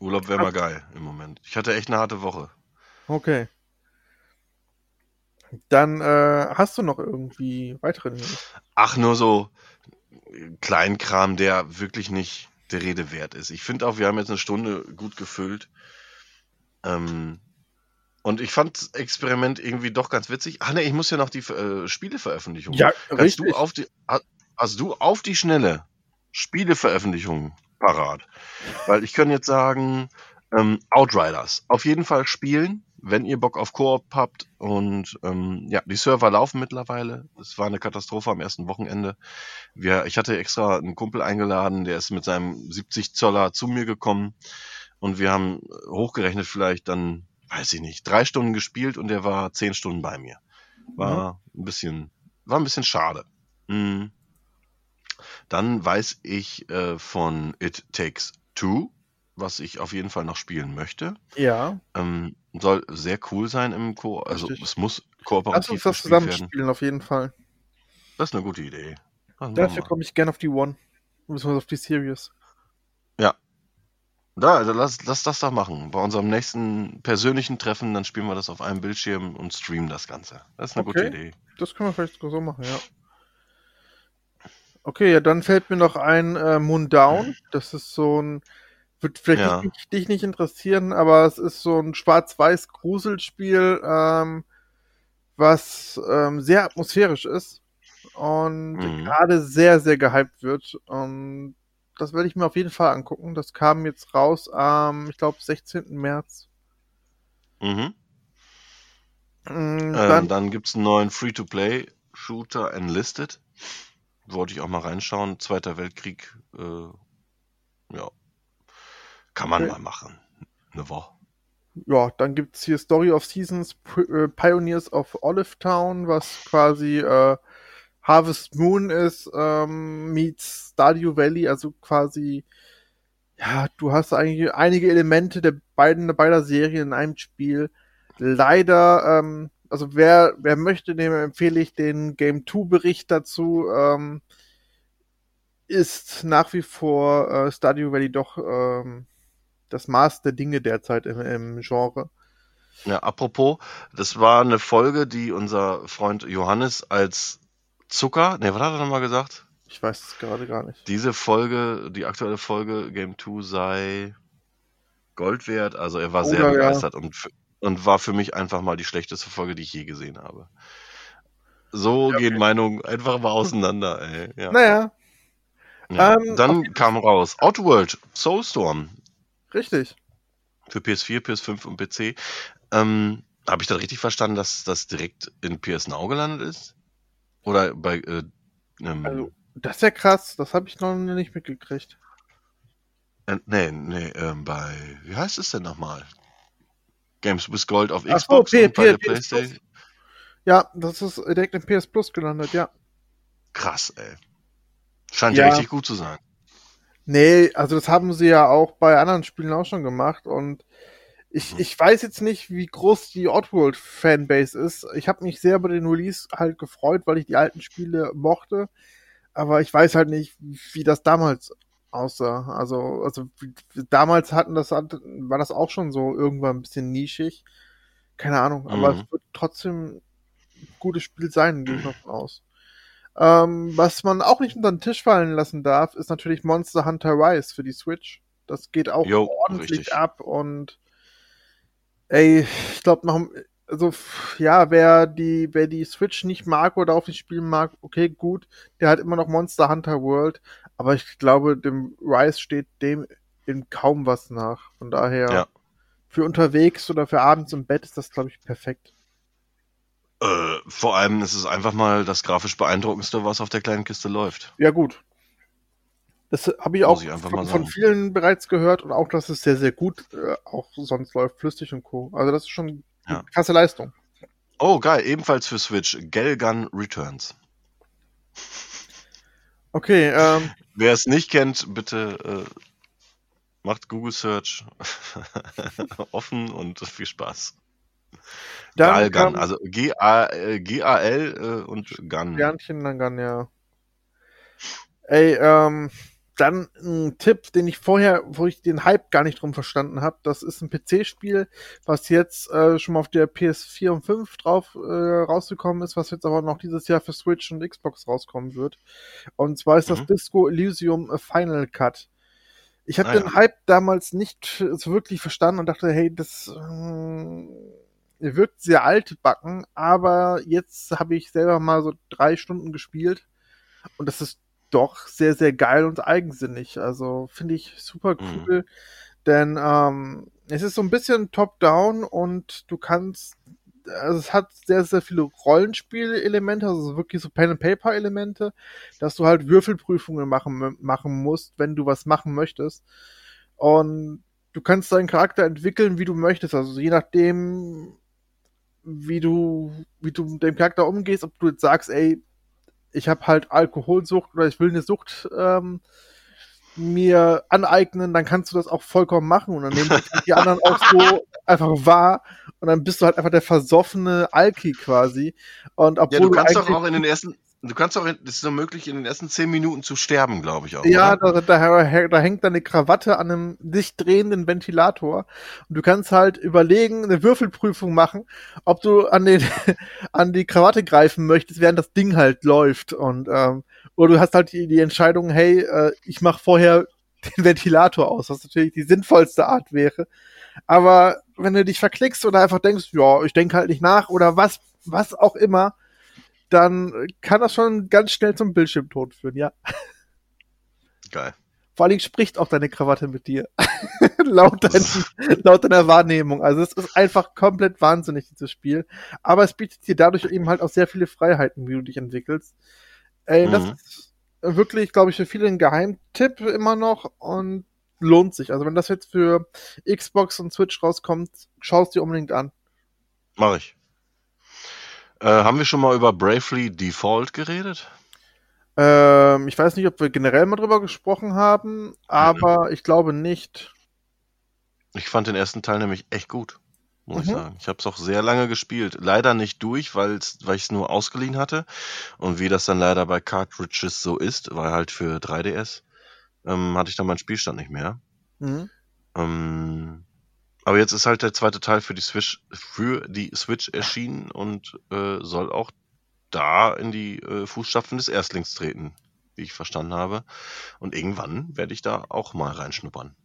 Urlaub wäre mal geil im Moment. Ich hatte echt eine harte Woche. Okay. Dann äh, hast du noch irgendwie weitere News. Ach, nur so Kleinkram, der wirklich nicht der Rede wert ist. Ich finde auch, wir haben jetzt eine Stunde gut gefüllt. Ähm, und ich fand das Experiment irgendwie doch ganz witzig. Ach ne, ich muss ja noch die äh, Spieleveröffentlichung. Kannst du auf die, ha- hast du auf die Schnelle Spieleveröffentlichungen parat? Weil ich kann jetzt sagen, ähm, Outriders. Auf jeden Fall spielen, wenn ihr Bock auf Koop habt. Und ähm, ja, die Server laufen mittlerweile. Es war eine Katastrophe am ersten Wochenende. Wir, ich hatte extra einen Kumpel eingeladen, der ist mit seinem 70 Zoller zu mir gekommen. Und wir haben hochgerechnet vielleicht dann, weiß ich nicht, drei Stunden gespielt und der war zehn Stunden bei mir. War ein bisschen, war ein bisschen schade. Mhm. Dann weiß ich äh, von It Takes Two, was ich auf jeden Fall noch spielen möchte. Ja, Ähm, soll sehr cool sein im Ko, also Richtig. es muss lass kooperativ uns das gespielt werden. zusammenspielen, auf jeden Fall. Das ist eine gute Idee. Das Dafür komme ich gerne auf die One. Beziehungsweise auf die Series. Da, also lass, lass das doch machen. Bei unserem nächsten persönlichen Treffen, dann spielen wir das auf einem Bildschirm und streamen das Ganze. Das ist eine Okay. gute Idee. Das können wir vielleicht so machen, ja. Okay, ja, dann fällt mir noch ein äh, Moondown. Das ist so ein, wird vielleicht Ja. nicht, dich nicht interessieren, aber es ist so ein schwarz-weiß Gruselspiel, ähm, was ähm, sehr atmosphärisch ist und Mhm. gerade sehr, sehr gehypt wird. Und das werde ich mir auf jeden Fall angucken. Das kam jetzt raus am, ich glaube, 16. März. Mhm. Mm, Ähm, Dann, dann gibt es einen neuen Free-to-Play-Shooter Enlisted. Wollte ich auch mal reinschauen. Zweiter Weltkrieg. Äh, ja. Kann man Okay. mal machen. Eine Woche. ja, dann gibt's hier Story of Seasons, äh, Pioneers of Olive Town, was quasi äh, Harvest Moon ist, ähm, meets Stardew Valley, also quasi, ja, du hast eigentlich einige Elemente der beiden, der beider Serien in einem Spiel. Leider, ähm, also wer, wer möchte, dem empfehle ich den Game 2 Bericht dazu, ähm, ist nach wie vor äh, Stardew Valley doch ähm, das Maß der Dinge derzeit im, im Genre. Ja, apropos, das war eine Folge, die unser Freund Johannes als Zucker, ne, was hat er nochmal gesagt? Ich weiß es gerade gar nicht. Diese Folge, die aktuelle Folge Game 2 sei Gold wert. Also er war sehr Oder ja. begeistert und, und war für mich einfach mal die schlechteste Folge, die ich je gesehen habe. So Ja, gehen Meinungen einfach mal auseinander, ey. Ja. Naja, Ja. ähm, Dann kam raus Outworld, Soulstorm richtig. für PS4, PS5 und PC. Ähm, Habe ich das richtig verstanden, dass das direkt in PS Now gelandet ist? Oder bei äh, ähm, Also, das ist ja krass, das habe ich noch nicht mitgekriegt. Äh, nee, nee, ähm, bei, wie heißt es denn nochmal? Games with Gold auf Ach so, Xbox P- und bei der Playstation. Ja, das ist direkt im PS Plus gelandet, ja. Krass, ey. Scheint ja. Ja. richtig gut zu sein. Nee, also das haben sie ja auch bei anderen Spielen auch schon gemacht und ich, Mhm. ich weiß jetzt nicht, wie groß die Oddworld-Fanbase ist. Ich habe mich sehr über den Release halt gefreut, weil ich die alten Spiele mochte, aber ich weiß halt nicht, wie das damals aussah. Also, also damals hatten das war das auch schon so irgendwann ein bisschen nischig. Keine Ahnung, aber Mhm. es wird trotzdem ein gutes Spiel sein, gehe ich noch von aus. Ähm, was man auch nicht unter den Tisch fallen lassen darf, ist natürlich Monster Hunter Rise für die Switch. Das geht auch Jo, ordentlich richtig. ab und ey, ich glaube noch, also ja, wer die, wer die Switch nicht mag oder auf nicht spielen mag, okay, gut, der hat immer noch Monster Hunter World, aber ich glaube, dem Rise steht dem in kaum was nach. Von daher, Ja. für unterwegs oder für abends im Bett ist das, glaube ich, perfekt. Äh, vor allem ist es einfach mal das grafisch beeindruckendste, was auf der kleinen Kiste läuft. Ja, gut. Das habe ich Muss auch ich von, von vielen bereits gehört und auch, dass es sehr, sehr gut äh, auch sonst läuft, flüssig und Co. Also das ist schon Ja. eine krasse Leistung. Oh, geil, ebenfalls für Switch. Gelgun Returns. Okay, ähm, [LAUGHS] Wer es nicht kennt, bitte äh, macht Google Search [LAUGHS] offen und viel Spaß. Dann Galgun, kam also G-A- äh, G-A-L äh, und Gun. Sternchen dann kann ja. Ey, ähm, dann ein Tipp, den ich vorher, wo ich den Hype gar nicht drum verstanden habe. Das ist ein PC-Spiel, was jetzt äh, schon mal auf der PS4 und 5 drauf äh, rausgekommen ist, was jetzt aber noch dieses Jahr für Switch und Xbox rauskommen wird. Und zwar ist das Mhm. Disco Elysium äh, Final Cut. Ich habe Ah, den ja. Hype damals nicht so wirklich verstanden und dachte, hey, das ähm, wirkt sehr altbacken, aber jetzt habe ich selber mal so drei Stunden gespielt und das ist doch sehr, sehr geil und eigensinnig. Also finde ich super Mhm. cool, denn ähm, es ist so ein bisschen top-down und du kannst, also es hat sehr, sehr viele Rollenspielelemente, also wirklich so Pen-and-Paper-Elemente, dass du halt Würfelprüfungen machen, machen musst, wenn du was machen möchtest. Und du kannst deinen Charakter entwickeln, wie du möchtest. Also je nachdem, wie du, wie du mit dem Charakter umgehst, ob du jetzt sagst, ey, ich habe halt Alkoholsucht oder ich will eine Sucht ähm, mir aneignen, dann kannst du das auch vollkommen machen und dann nehmen die anderen auch so [LAUGHS] einfach wahr und dann bist du halt einfach der versoffene Alki quasi. Und obwohl Ja, du kannst doch eigentlich- auch in den ersten, Du kannst auch, es ist noch möglich, in den ersten zehn Minuten zu sterben, glaube ich auch. Ja, da, da, da hängt dann eine Krawatte an einem sich drehenden Ventilator. Und du kannst halt überlegen, eine Würfelprüfung machen, ob du an, den, [LAUGHS] an die Krawatte greifen möchtest, während das Ding halt läuft. Und ähm, oder du hast halt die, die Entscheidung, hey, äh, ich mache vorher [LAUGHS] den Ventilator aus, was natürlich die sinnvollste Art wäre. Aber wenn du dich verklickst oder einfach denkst, ja, ich denke halt nicht nach oder was, was auch immer, dann kann das schon ganz schnell zum Bildschirmtod führen, ja. Geil. Vor allem spricht auch deine Krawatte mit dir. [LAUGHS] laut, dein, [LAUGHS] laut deiner Wahrnehmung. Also es ist einfach komplett wahnsinnig, dieses Spiel. Aber es bietet dir dadurch eben halt auch sehr viele Freiheiten, wie du dich entwickelst. Ey, mhm. das ist wirklich, glaube ich, für viele ein Geheimtipp immer noch und lohnt sich. Also wenn das jetzt für Xbox und Switch rauskommt, schau es dir unbedingt an. Mach ich. Äh, haben wir schon mal über Bravely Default geredet? Ähm, ich weiß nicht, ob wir generell mal drüber gesprochen haben, aber mhm. ich glaube nicht. Ich fand den ersten Teil nämlich echt gut, muss mhm. ich sagen. Ich habe es auch sehr lange gespielt. Leider nicht durch, weil ich es nur ausgeliehen hatte. Und wie das dann leider bei Cartridges so ist, war halt für 3DS, ähm, hatte ich dann meinen Spielstand nicht mehr. Mhm. Ähm, aber jetzt ist halt der zweite Teil für die Switch, für die Switch erschienen und äh, soll auch da in die äh, Fußstapfen des Erstlings treten, wie ich verstanden habe. Und irgendwann werde ich da auch mal reinschnuppern.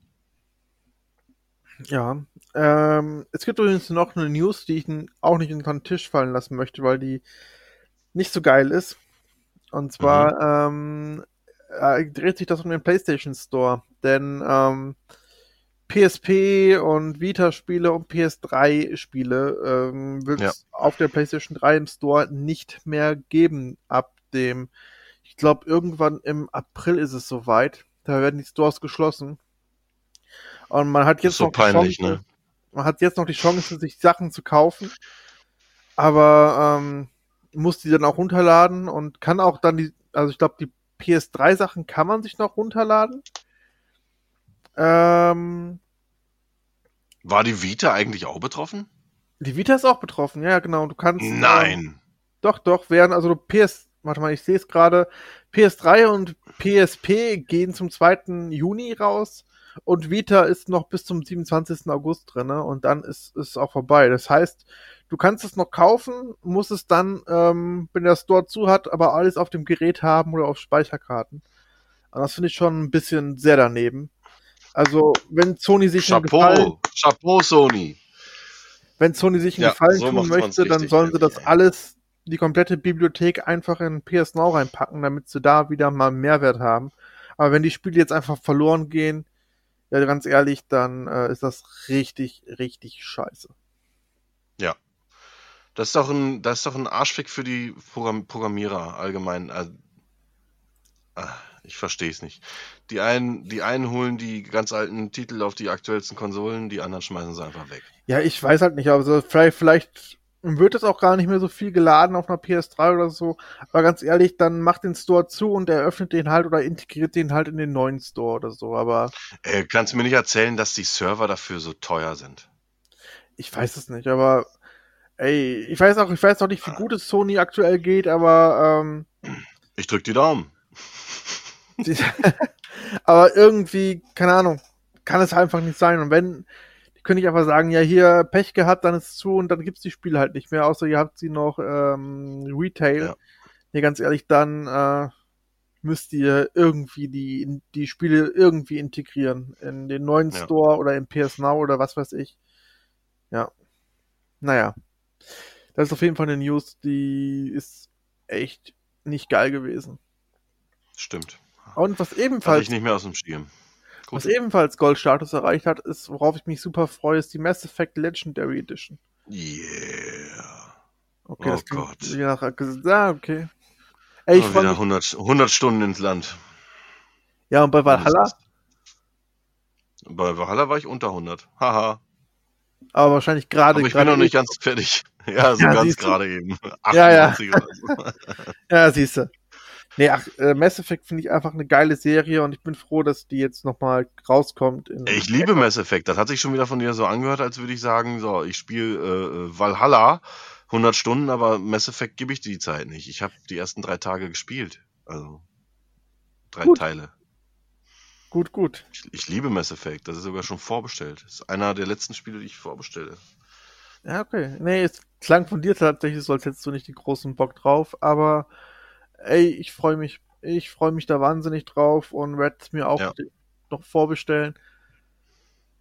Ja, ähm, es gibt übrigens noch eine News, die ich auch nicht unter den Tisch fallen lassen möchte, weil die nicht so geil ist. Und zwar mhm. ähm, äh, dreht sich das um den PlayStation Store. Denn ähm, PSP und Vita-Spiele und PS3-Spiele ähm, wird es ja. auf der PlayStation 3 im Store nicht mehr geben ab dem, ich glaube, irgendwann im April ist es soweit. Da werden die Stores geschlossen. Und man hat jetzt so noch peinlich, die Chance, ne? man hat jetzt noch die Chance, sich Sachen zu kaufen. Aber ähm, muss die dann auch runterladen und kann auch dann die, also ich glaube, die PS3-Sachen kann man sich noch runterladen. Ähm, War die Vita eigentlich auch betroffen? Die Vita ist auch betroffen, ja, genau. Du kannst. Nein. Äh, doch, doch, während, also PS, warte mal, ich sehe es gerade, PS3 und PSP gehen zum 2. Juni raus und Vita ist noch bis zum 27. August drin ne? und dann ist es auch vorbei. Das heißt, du kannst es noch kaufen, musst es dann, ähm, wenn der Store zu hat, aber alles auf dem Gerät haben oder auf Speicherkarten. Und das finde ich schon ein bisschen sehr daneben. Also, wenn Sony sich Chapeau, Gefallen, Chapeau Sony. Wenn Sony sich einen Ja, Gefallen so tun möchte, dann sollen sie das alles, die komplette Bibliothek einfach in PS Now reinpacken, damit sie da wieder mal Mehrwert haben. Aber wenn die Spiele jetzt einfach verloren gehen, ja, ganz ehrlich, dann äh, ist das richtig, richtig scheiße. Ja. Das ist doch ein, das ist doch ein Arschfick für die Programm Programmierer allgemein. Also, ah, ich verstehe es nicht. Die einen, die einen holen die ganz alten Titel auf die aktuellsten Konsolen, die anderen schmeißen sie einfach weg. Ja, ich weiß halt nicht, aber so, vielleicht, vielleicht wird es auch gar nicht mehr so viel geladen auf einer PS3 oder so. Aber ganz ehrlich, dann macht den Store zu und eröffnet den halt oder integriert den halt in den neuen Store oder so. Aber Äh, kannst du mir nicht erzählen, dass die Server dafür so teuer sind? ich weiß es nicht. Aber ey, ich weiß auch, ich weiß auch nicht, wie gut es Sony aktuell geht, aber ähm, Ich drück die Daumen. [LAUGHS] Aber irgendwie, keine Ahnung, kann es einfach nicht sein. Und wenn, könnte ich einfach sagen, ja, hier Pech gehabt, dann ist es zu und dann gibt's die Spiele halt nicht mehr, außer ihr habt sie noch ähm, Retail. Ja. Nee, ganz ehrlich, dann äh, müsst ihr irgendwie die, die Spiele irgendwie integrieren. In den neuen Ja. Store oder im PS Now oder was weiß ich. Ja. Naja. Das ist auf jeden Fall eine News, die ist echt nicht geil gewesen. Stimmt. Und was Hatte ebenfalls ich nicht mehr aus dem Schirm. Was Gut. ebenfalls Goldstatus erreicht hat, ist, worauf ich mich super freue, ist die Mass Effect Legendary Edition. Yeah. Okay, Oh Gott. ja, okay. Ey, ich wieder mich. 100, 100 Stunden ins Land. Ja, und bei Valhalla, Bei Valhalla war ich unter 100. Haha. aber wahrscheinlich gerade. Aber ich bin noch nicht ganz fertig. [LAUGHS] Ja, so Ja, ganz gerade eben. Ja, ja. 98 oder so. [LAUGHS] Ja, siehst du. Nee, ach, äh, Mass Effect finde ich einfach eine geile Serie und ich bin froh, dass die jetzt nochmal rauskommt. Ich liebe Mass Effect. Das hat sich schon wieder von dir so angehört, als würde ich sagen, so, ich spiele äh, Valhalla 100 Stunden, aber Mass Effect gebe ich die Zeit nicht. Ich habe die ersten drei Tage gespielt. Also drei Gut. Teile. Gut, gut. Ich, ich liebe Mass Effect. Das ist sogar schon vorbestellt. Das ist einer der letzten Spiele, die ich vorbestelle. Ja, okay. Nee, es klang von dir tatsächlich, so als hättest du nicht den großen Bock drauf, aber ey, ich freue mich. Ich freue mich da wahnsinnig drauf und werde es mir auch Ja. noch vorbestellen.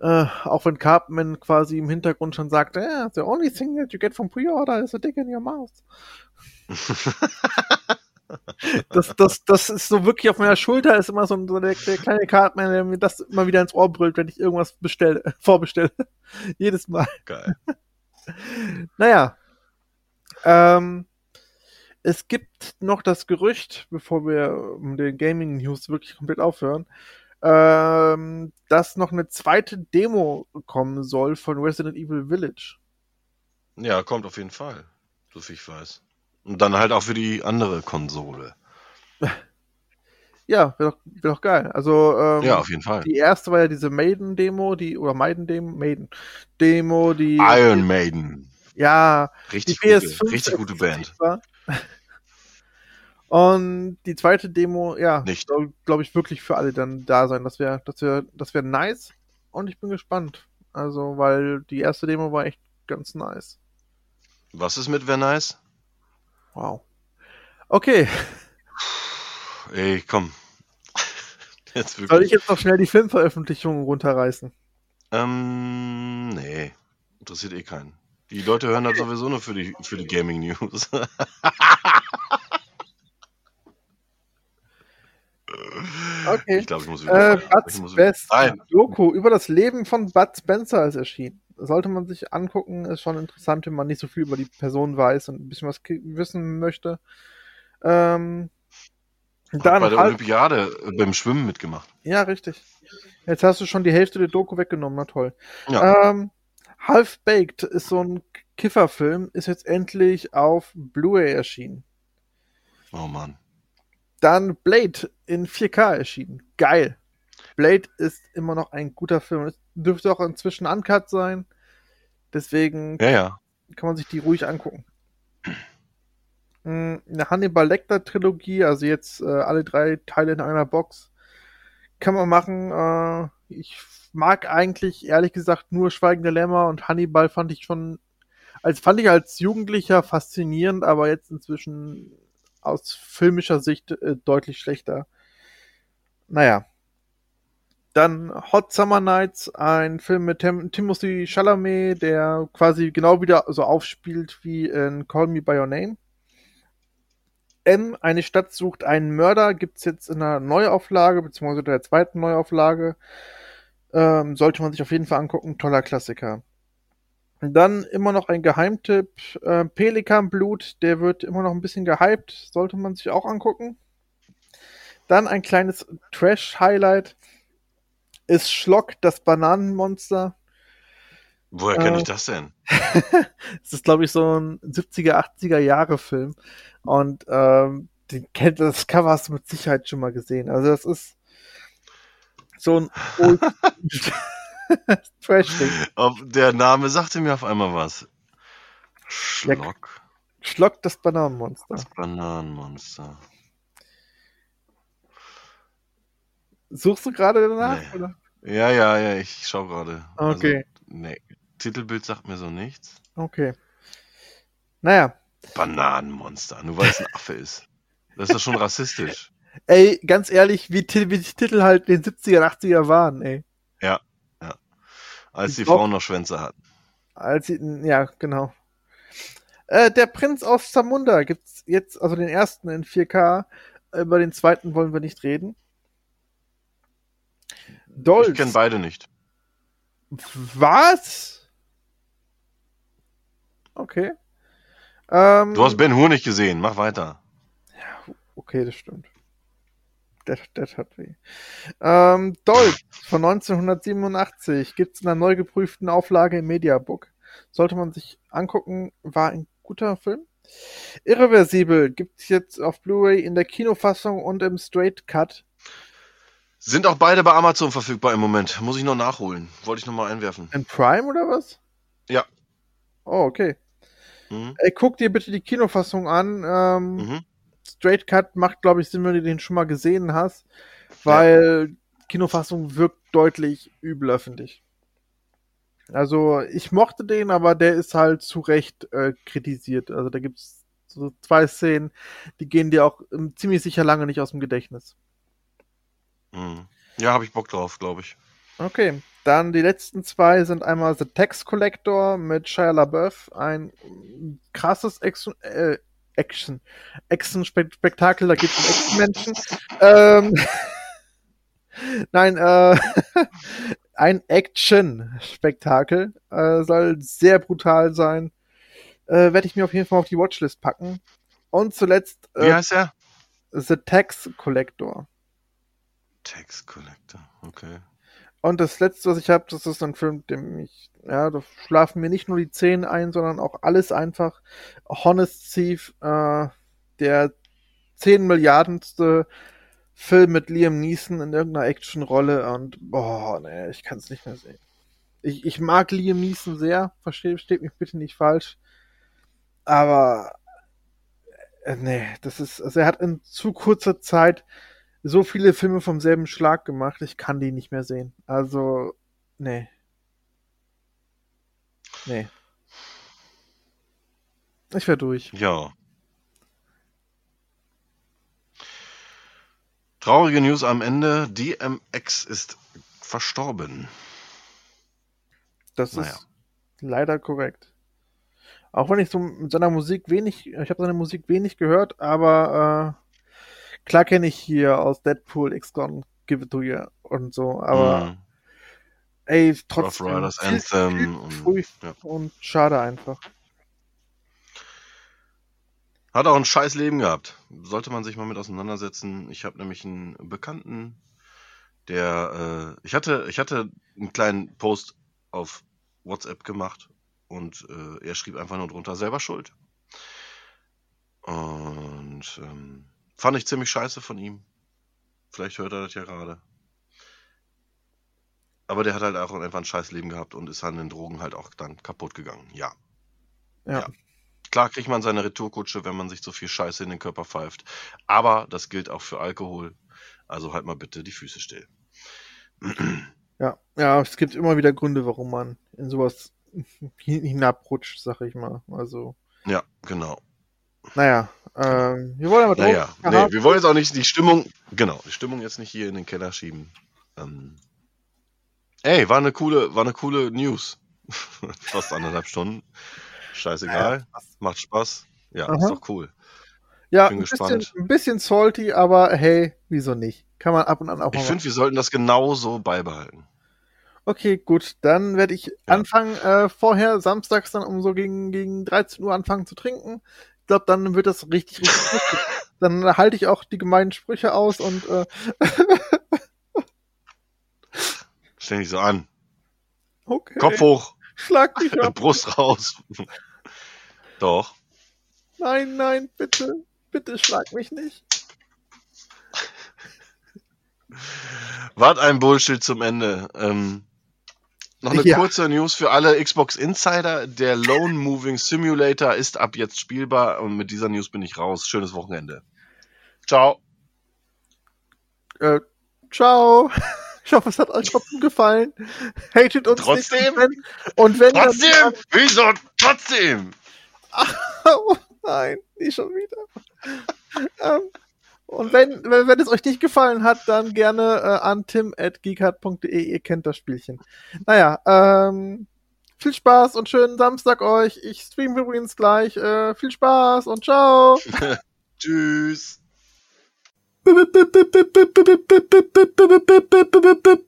Äh, auch wenn Cartman quasi im Hintergrund schon sagt, yeah, the only thing that you get from pre-order is a dick in your mouth. [LAUGHS] Das, das, das ist so wirklich auf meiner Schulter, ist immer so, ein, so der, der kleine Cartman, der mir das immer wieder ins Ohr brüllt, wenn ich irgendwas bestelle, [LAUGHS] vorbestelle. Jedes Mal. Geil. [LAUGHS] Naja. Ähm, es gibt noch das Gerücht, bevor wir um den Gaming News wirklich komplett aufhören, ähm, dass noch eine zweite Demo kommen soll von Resident Evil Village. Ja, kommt auf jeden Fall. So viel ich weiß. Und dann halt auch für die andere Konsole. Ja, wäre doch, wär doch geil. Also, ähm, Ja, auf jeden Fall. die erste war ja diese Maiden-Demo, die, oder Maiden-Demo, Maiden-Demo, die, Iron Maiden. ja, Richtig gute, PS5 richtig gute Band. war. [LAUGHS] Und die zweite Demo, ja, Nicht. soll, glaube ich, wirklich für alle dann da sein. Das wäre, das wäre, das wäre nice. Und ich bin gespannt. Also, weil die erste Demo war echt ganz nice. Was ist mit Wer Nice? Wow. Okay, Ey, komm. [LAUGHS] Jetzt wirklich. soll ich jetzt noch schnell die Filmveröffentlichungen runterreißen? Ähm, nee. Interessiert eh keinen. Die Leute hören das sowieso nur für die, für die Gaming News. Okay. Ich glaube, ich muss wieder. Äh, Bud wieder Best Nein. Doku über das Leben von Bud Spencer ist erschienen. Sollte man sich angucken, ist schon interessant, wenn man nicht so viel über die Person weiß und ein bisschen was wissen möchte. Ähm, dann bei der halt, Olympiade äh, beim Schwimmen mitgemacht. ja, richtig. Jetzt hast du schon die Hälfte der Doku weggenommen, na toll. Ja. Ähm, Half Baked ist so ein Kifferfilm, ist jetzt endlich auf Blu-ray erschienen. Oh Mann. Dann Blade in 4K erschienen. Geil. Blade ist immer noch ein guter Film. Es dürfte auch inzwischen uncut sein. Deswegen Ja, ja. kann man sich die ruhig angucken. Mm, Eine Hannibal Lecter Trilogie, also jetzt äh, alle drei Teile in einer Box, kann man machen. Äh, ich mag eigentlich ehrlich gesagt nur Schweigende Lämmer und Hannibal fand ich schon, als fand ich als Jugendlicher faszinierend, aber jetzt inzwischen aus filmischer Sicht äh, deutlich schlechter. Naja. Dann Hot Summer Nights, ein Film mit Tim Timothy Chalamet, der quasi genau wieder so aufspielt wie in Call Me By Your Name. M, eine Stadt sucht einen Mörder, gibt's jetzt in einer Neuauflage, beziehungsweise der zweiten Neuauflage. Ähm, sollte man sich auf jeden Fall angucken, toller Klassiker. Dann immer noch ein Geheimtipp, äh, Pelikanblut, der wird immer noch ein bisschen gehypt, sollte man sich auch angucken. Dann ein kleines Trash-Highlight ist Schlock, das Bananenmonster. Woher kenne Äh, ich das denn? [LAUGHS] Es ist, glaube ich, so ein 70er, 80er Jahre Film. Und ähm, den kennt das Cover hast du mit Sicherheit schon mal gesehen. Also das ist so ein [LAUGHS] Trash-Ding. Der Name sagte mir auf einmal was. Schlock. Schlock, das Bananenmonster. Das Bananenmonster. Suchst du gerade danach? Nee. Oder? Ja, ja, ja, ich schau gerade. Okay. Also, nee. Titelbild sagt mir so nichts. Okay. Naja. Bananenmonster, nur weil es ein Affe ist. Das ist doch schon rassistisch. [LAUGHS] Ey, ganz ehrlich, wie, wie die Titel halt in den 70er, 80er waren, ey. Als die glaub- Frauen noch Schwänze hatten. Als sie, ja, genau. Äh, der Prinz aus Zamunda gibt's jetzt, also den ersten in 4K. Über den zweiten wollen wir nicht reden. Dolls. Ich kenne beide nicht. Was? Okay. Ähm, Du hast Ben Hur nicht gesehen, mach weiter. Okay, das stimmt. Das, das hat weh. Ähm, Dolch von 1987 gibt's in einer neu geprüften Auflage im Mediabook. Sollte man sich angucken, war ein guter Film. Irreversibel gibt's jetzt auf Blu-ray in der Kinofassung und im Straight Cut. Sind auch beide bei Amazon verfügbar im Moment. Muss ich noch nachholen. Wollte ich noch mal einwerfen. In Prime oder was? Ja. Oh, okay. Mhm. Ey, guck dir bitte die Kinofassung an. Ähm, Mhm. Straight Cut macht, glaube ich, Sinn, wenn du den schon mal gesehen hast, weil Kinofassung wirkt deutlich übler, finde ich. Also, ich mochte den, aber der ist halt zu Recht äh, kritisiert. Also, da gibt's so zwei Szenen, die gehen dir auch ähm, ziemlich sicher lange nicht aus dem Gedächtnis. Mhm. Ja, habe ich Bock drauf, glaube ich. Okay, dann die letzten zwei sind einmal The Tax Collector mit Shia LaBeouf, ein mm, krasses Action, äh, Action, Action-Spektakel, da geht es um Action-Menschen. Ähm, [LAUGHS] Nein, äh, [LAUGHS] ein Action-Spektakel, äh, soll sehr brutal sein. Äh, Werde ich mir auf jeden Fall auf die Watchlist packen. Und zuletzt Wie äh, heißt er? The Tax Collector. Tax Collector, okay. Und das letzte, was ich habe, das ist ein Film, dem ich, ja, da schlafen mir nicht nur die Zähne ein, sondern auch alles einfach. Honest Thief, äh, der 10 Milliardenste Film mit Liam Neeson in irgendeiner Actionrolle und, boah, nee, ich kann es nicht mehr sehen. Ich, ich mag Liam Neeson sehr, versteht, versteht mich bitte nicht falsch. Aber, äh, nee, das ist, also er hat in zu kurzer Zeit so viele Filme vom selben Schlag gemacht, ich kann die nicht mehr sehen. Also, nee. Nee. Ich wär durch. Ja. Traurige News am Ende. DMX ist verstorben. Das Naja. ist leider korrekt. Auch wenn ich so mit seiner Musik wenig, ich habe seine Musik wenig gehört, aber äh, klar kenne ich hier aus Deadpool, X-Gon, Give It To You und so, aber Mhm. ey, Rough trotzdem Riders viel, Anthem viel und, früh ja. und schade einfach. Hat auch ein scheiß Leben gehabt. Sollte man sich mal mit auseinandersetzen. Ich habe nämlich einen Bekannten, der, äh, ich hatte, ich hatte einen kleinen Post auf WhatsApp gemacht und äh, er schrieb einfach nur drunter selber schuld. Und ähm, fand ich ziemlich scheiße von ihm. Vielleicht hört er das ja gerade. Aber der hat halt auch einfach ein scheiß Leben gehabt und ist an den Drogen halt auch dann kaputt gegangen. Ja. Ja. Ja. Klar kriegt man seine Retourkutsche, wenn man sich so viel Scheiße in den Körper pfeift. Aber das gilt auch für Alkohol. Also halt mal bitte die Füße still. [CLEARS THROAT] Ja, ja, es gibt immer wieder Gründe, warum man in sowas hin- [LAUGHS] hinabrutscht, sag ich mal. Also, Ja, genau. Naja, ähm, wir wollen aber. Naja, nee, wir wollen jetzt auch nicht die Stimmung, genau, die Stimmung jetzt nicht hier in den Keller schieben. Ähm, ey, war eine coole, war eine coole News. [LAUGHS] Fast anderthalb Stunden. Scheißegal. Macht Spaß. Ja, Aha. ist doch cool. Ja, bin ein bisschen, gespannt. ein bisschen salty, aber hey, wieso nicht? Kann man ab und an auch Ich mal finde, wir sollten das genau so beibehalten. Okay, gut, dann werde ich anfangen, äh, vorher samstags dann um so gegen, gegen 13 Uhr anfangen zu trinken. Glaube, dann wird das richtig, richtig [LAUGHS] lustig. Dann halte ich auch die gemeinen Sprüche aus und äh, [LAUGHS] Stell dich so an. okay, Kopf hoch, schlag mich [LAUGHS] ab. Brust raus. Doch. Nein, nein, bitte, bitte schlag mich nicht. Wart ein Bullshit zum Ende. Ähm, noch eine Ja. kurze News für alle Xbox Insider. Der Lone Moving Simulator ist ab jetzt spielbar und mit dieser News bin ich raus. Schönes Wochenende. Ciao. Äh, ciao. [LAUGHS] Ich hoffe, es hat euch trotzdem gefallen. Hatet uns Trotzdem? nicht. Und wenn, und wenn dann- Trotzdem? Wieso? Trotzdem? [LAUGHS] Oh, nein, nicht schon wieder. [LAUGHS] ähm, und wenn, wenn, wenn es euch nicht gefallen hat, dann gerne äh, an tim.geekart.de. Ihr kennt das Spielchen. Naja, ähm, viel Spaß und schönen Samstag euch. Ich streame übrigens gleich. Äh, viel Spaß und ciao. [LAUGHS] Tschüss. [LAUGHS]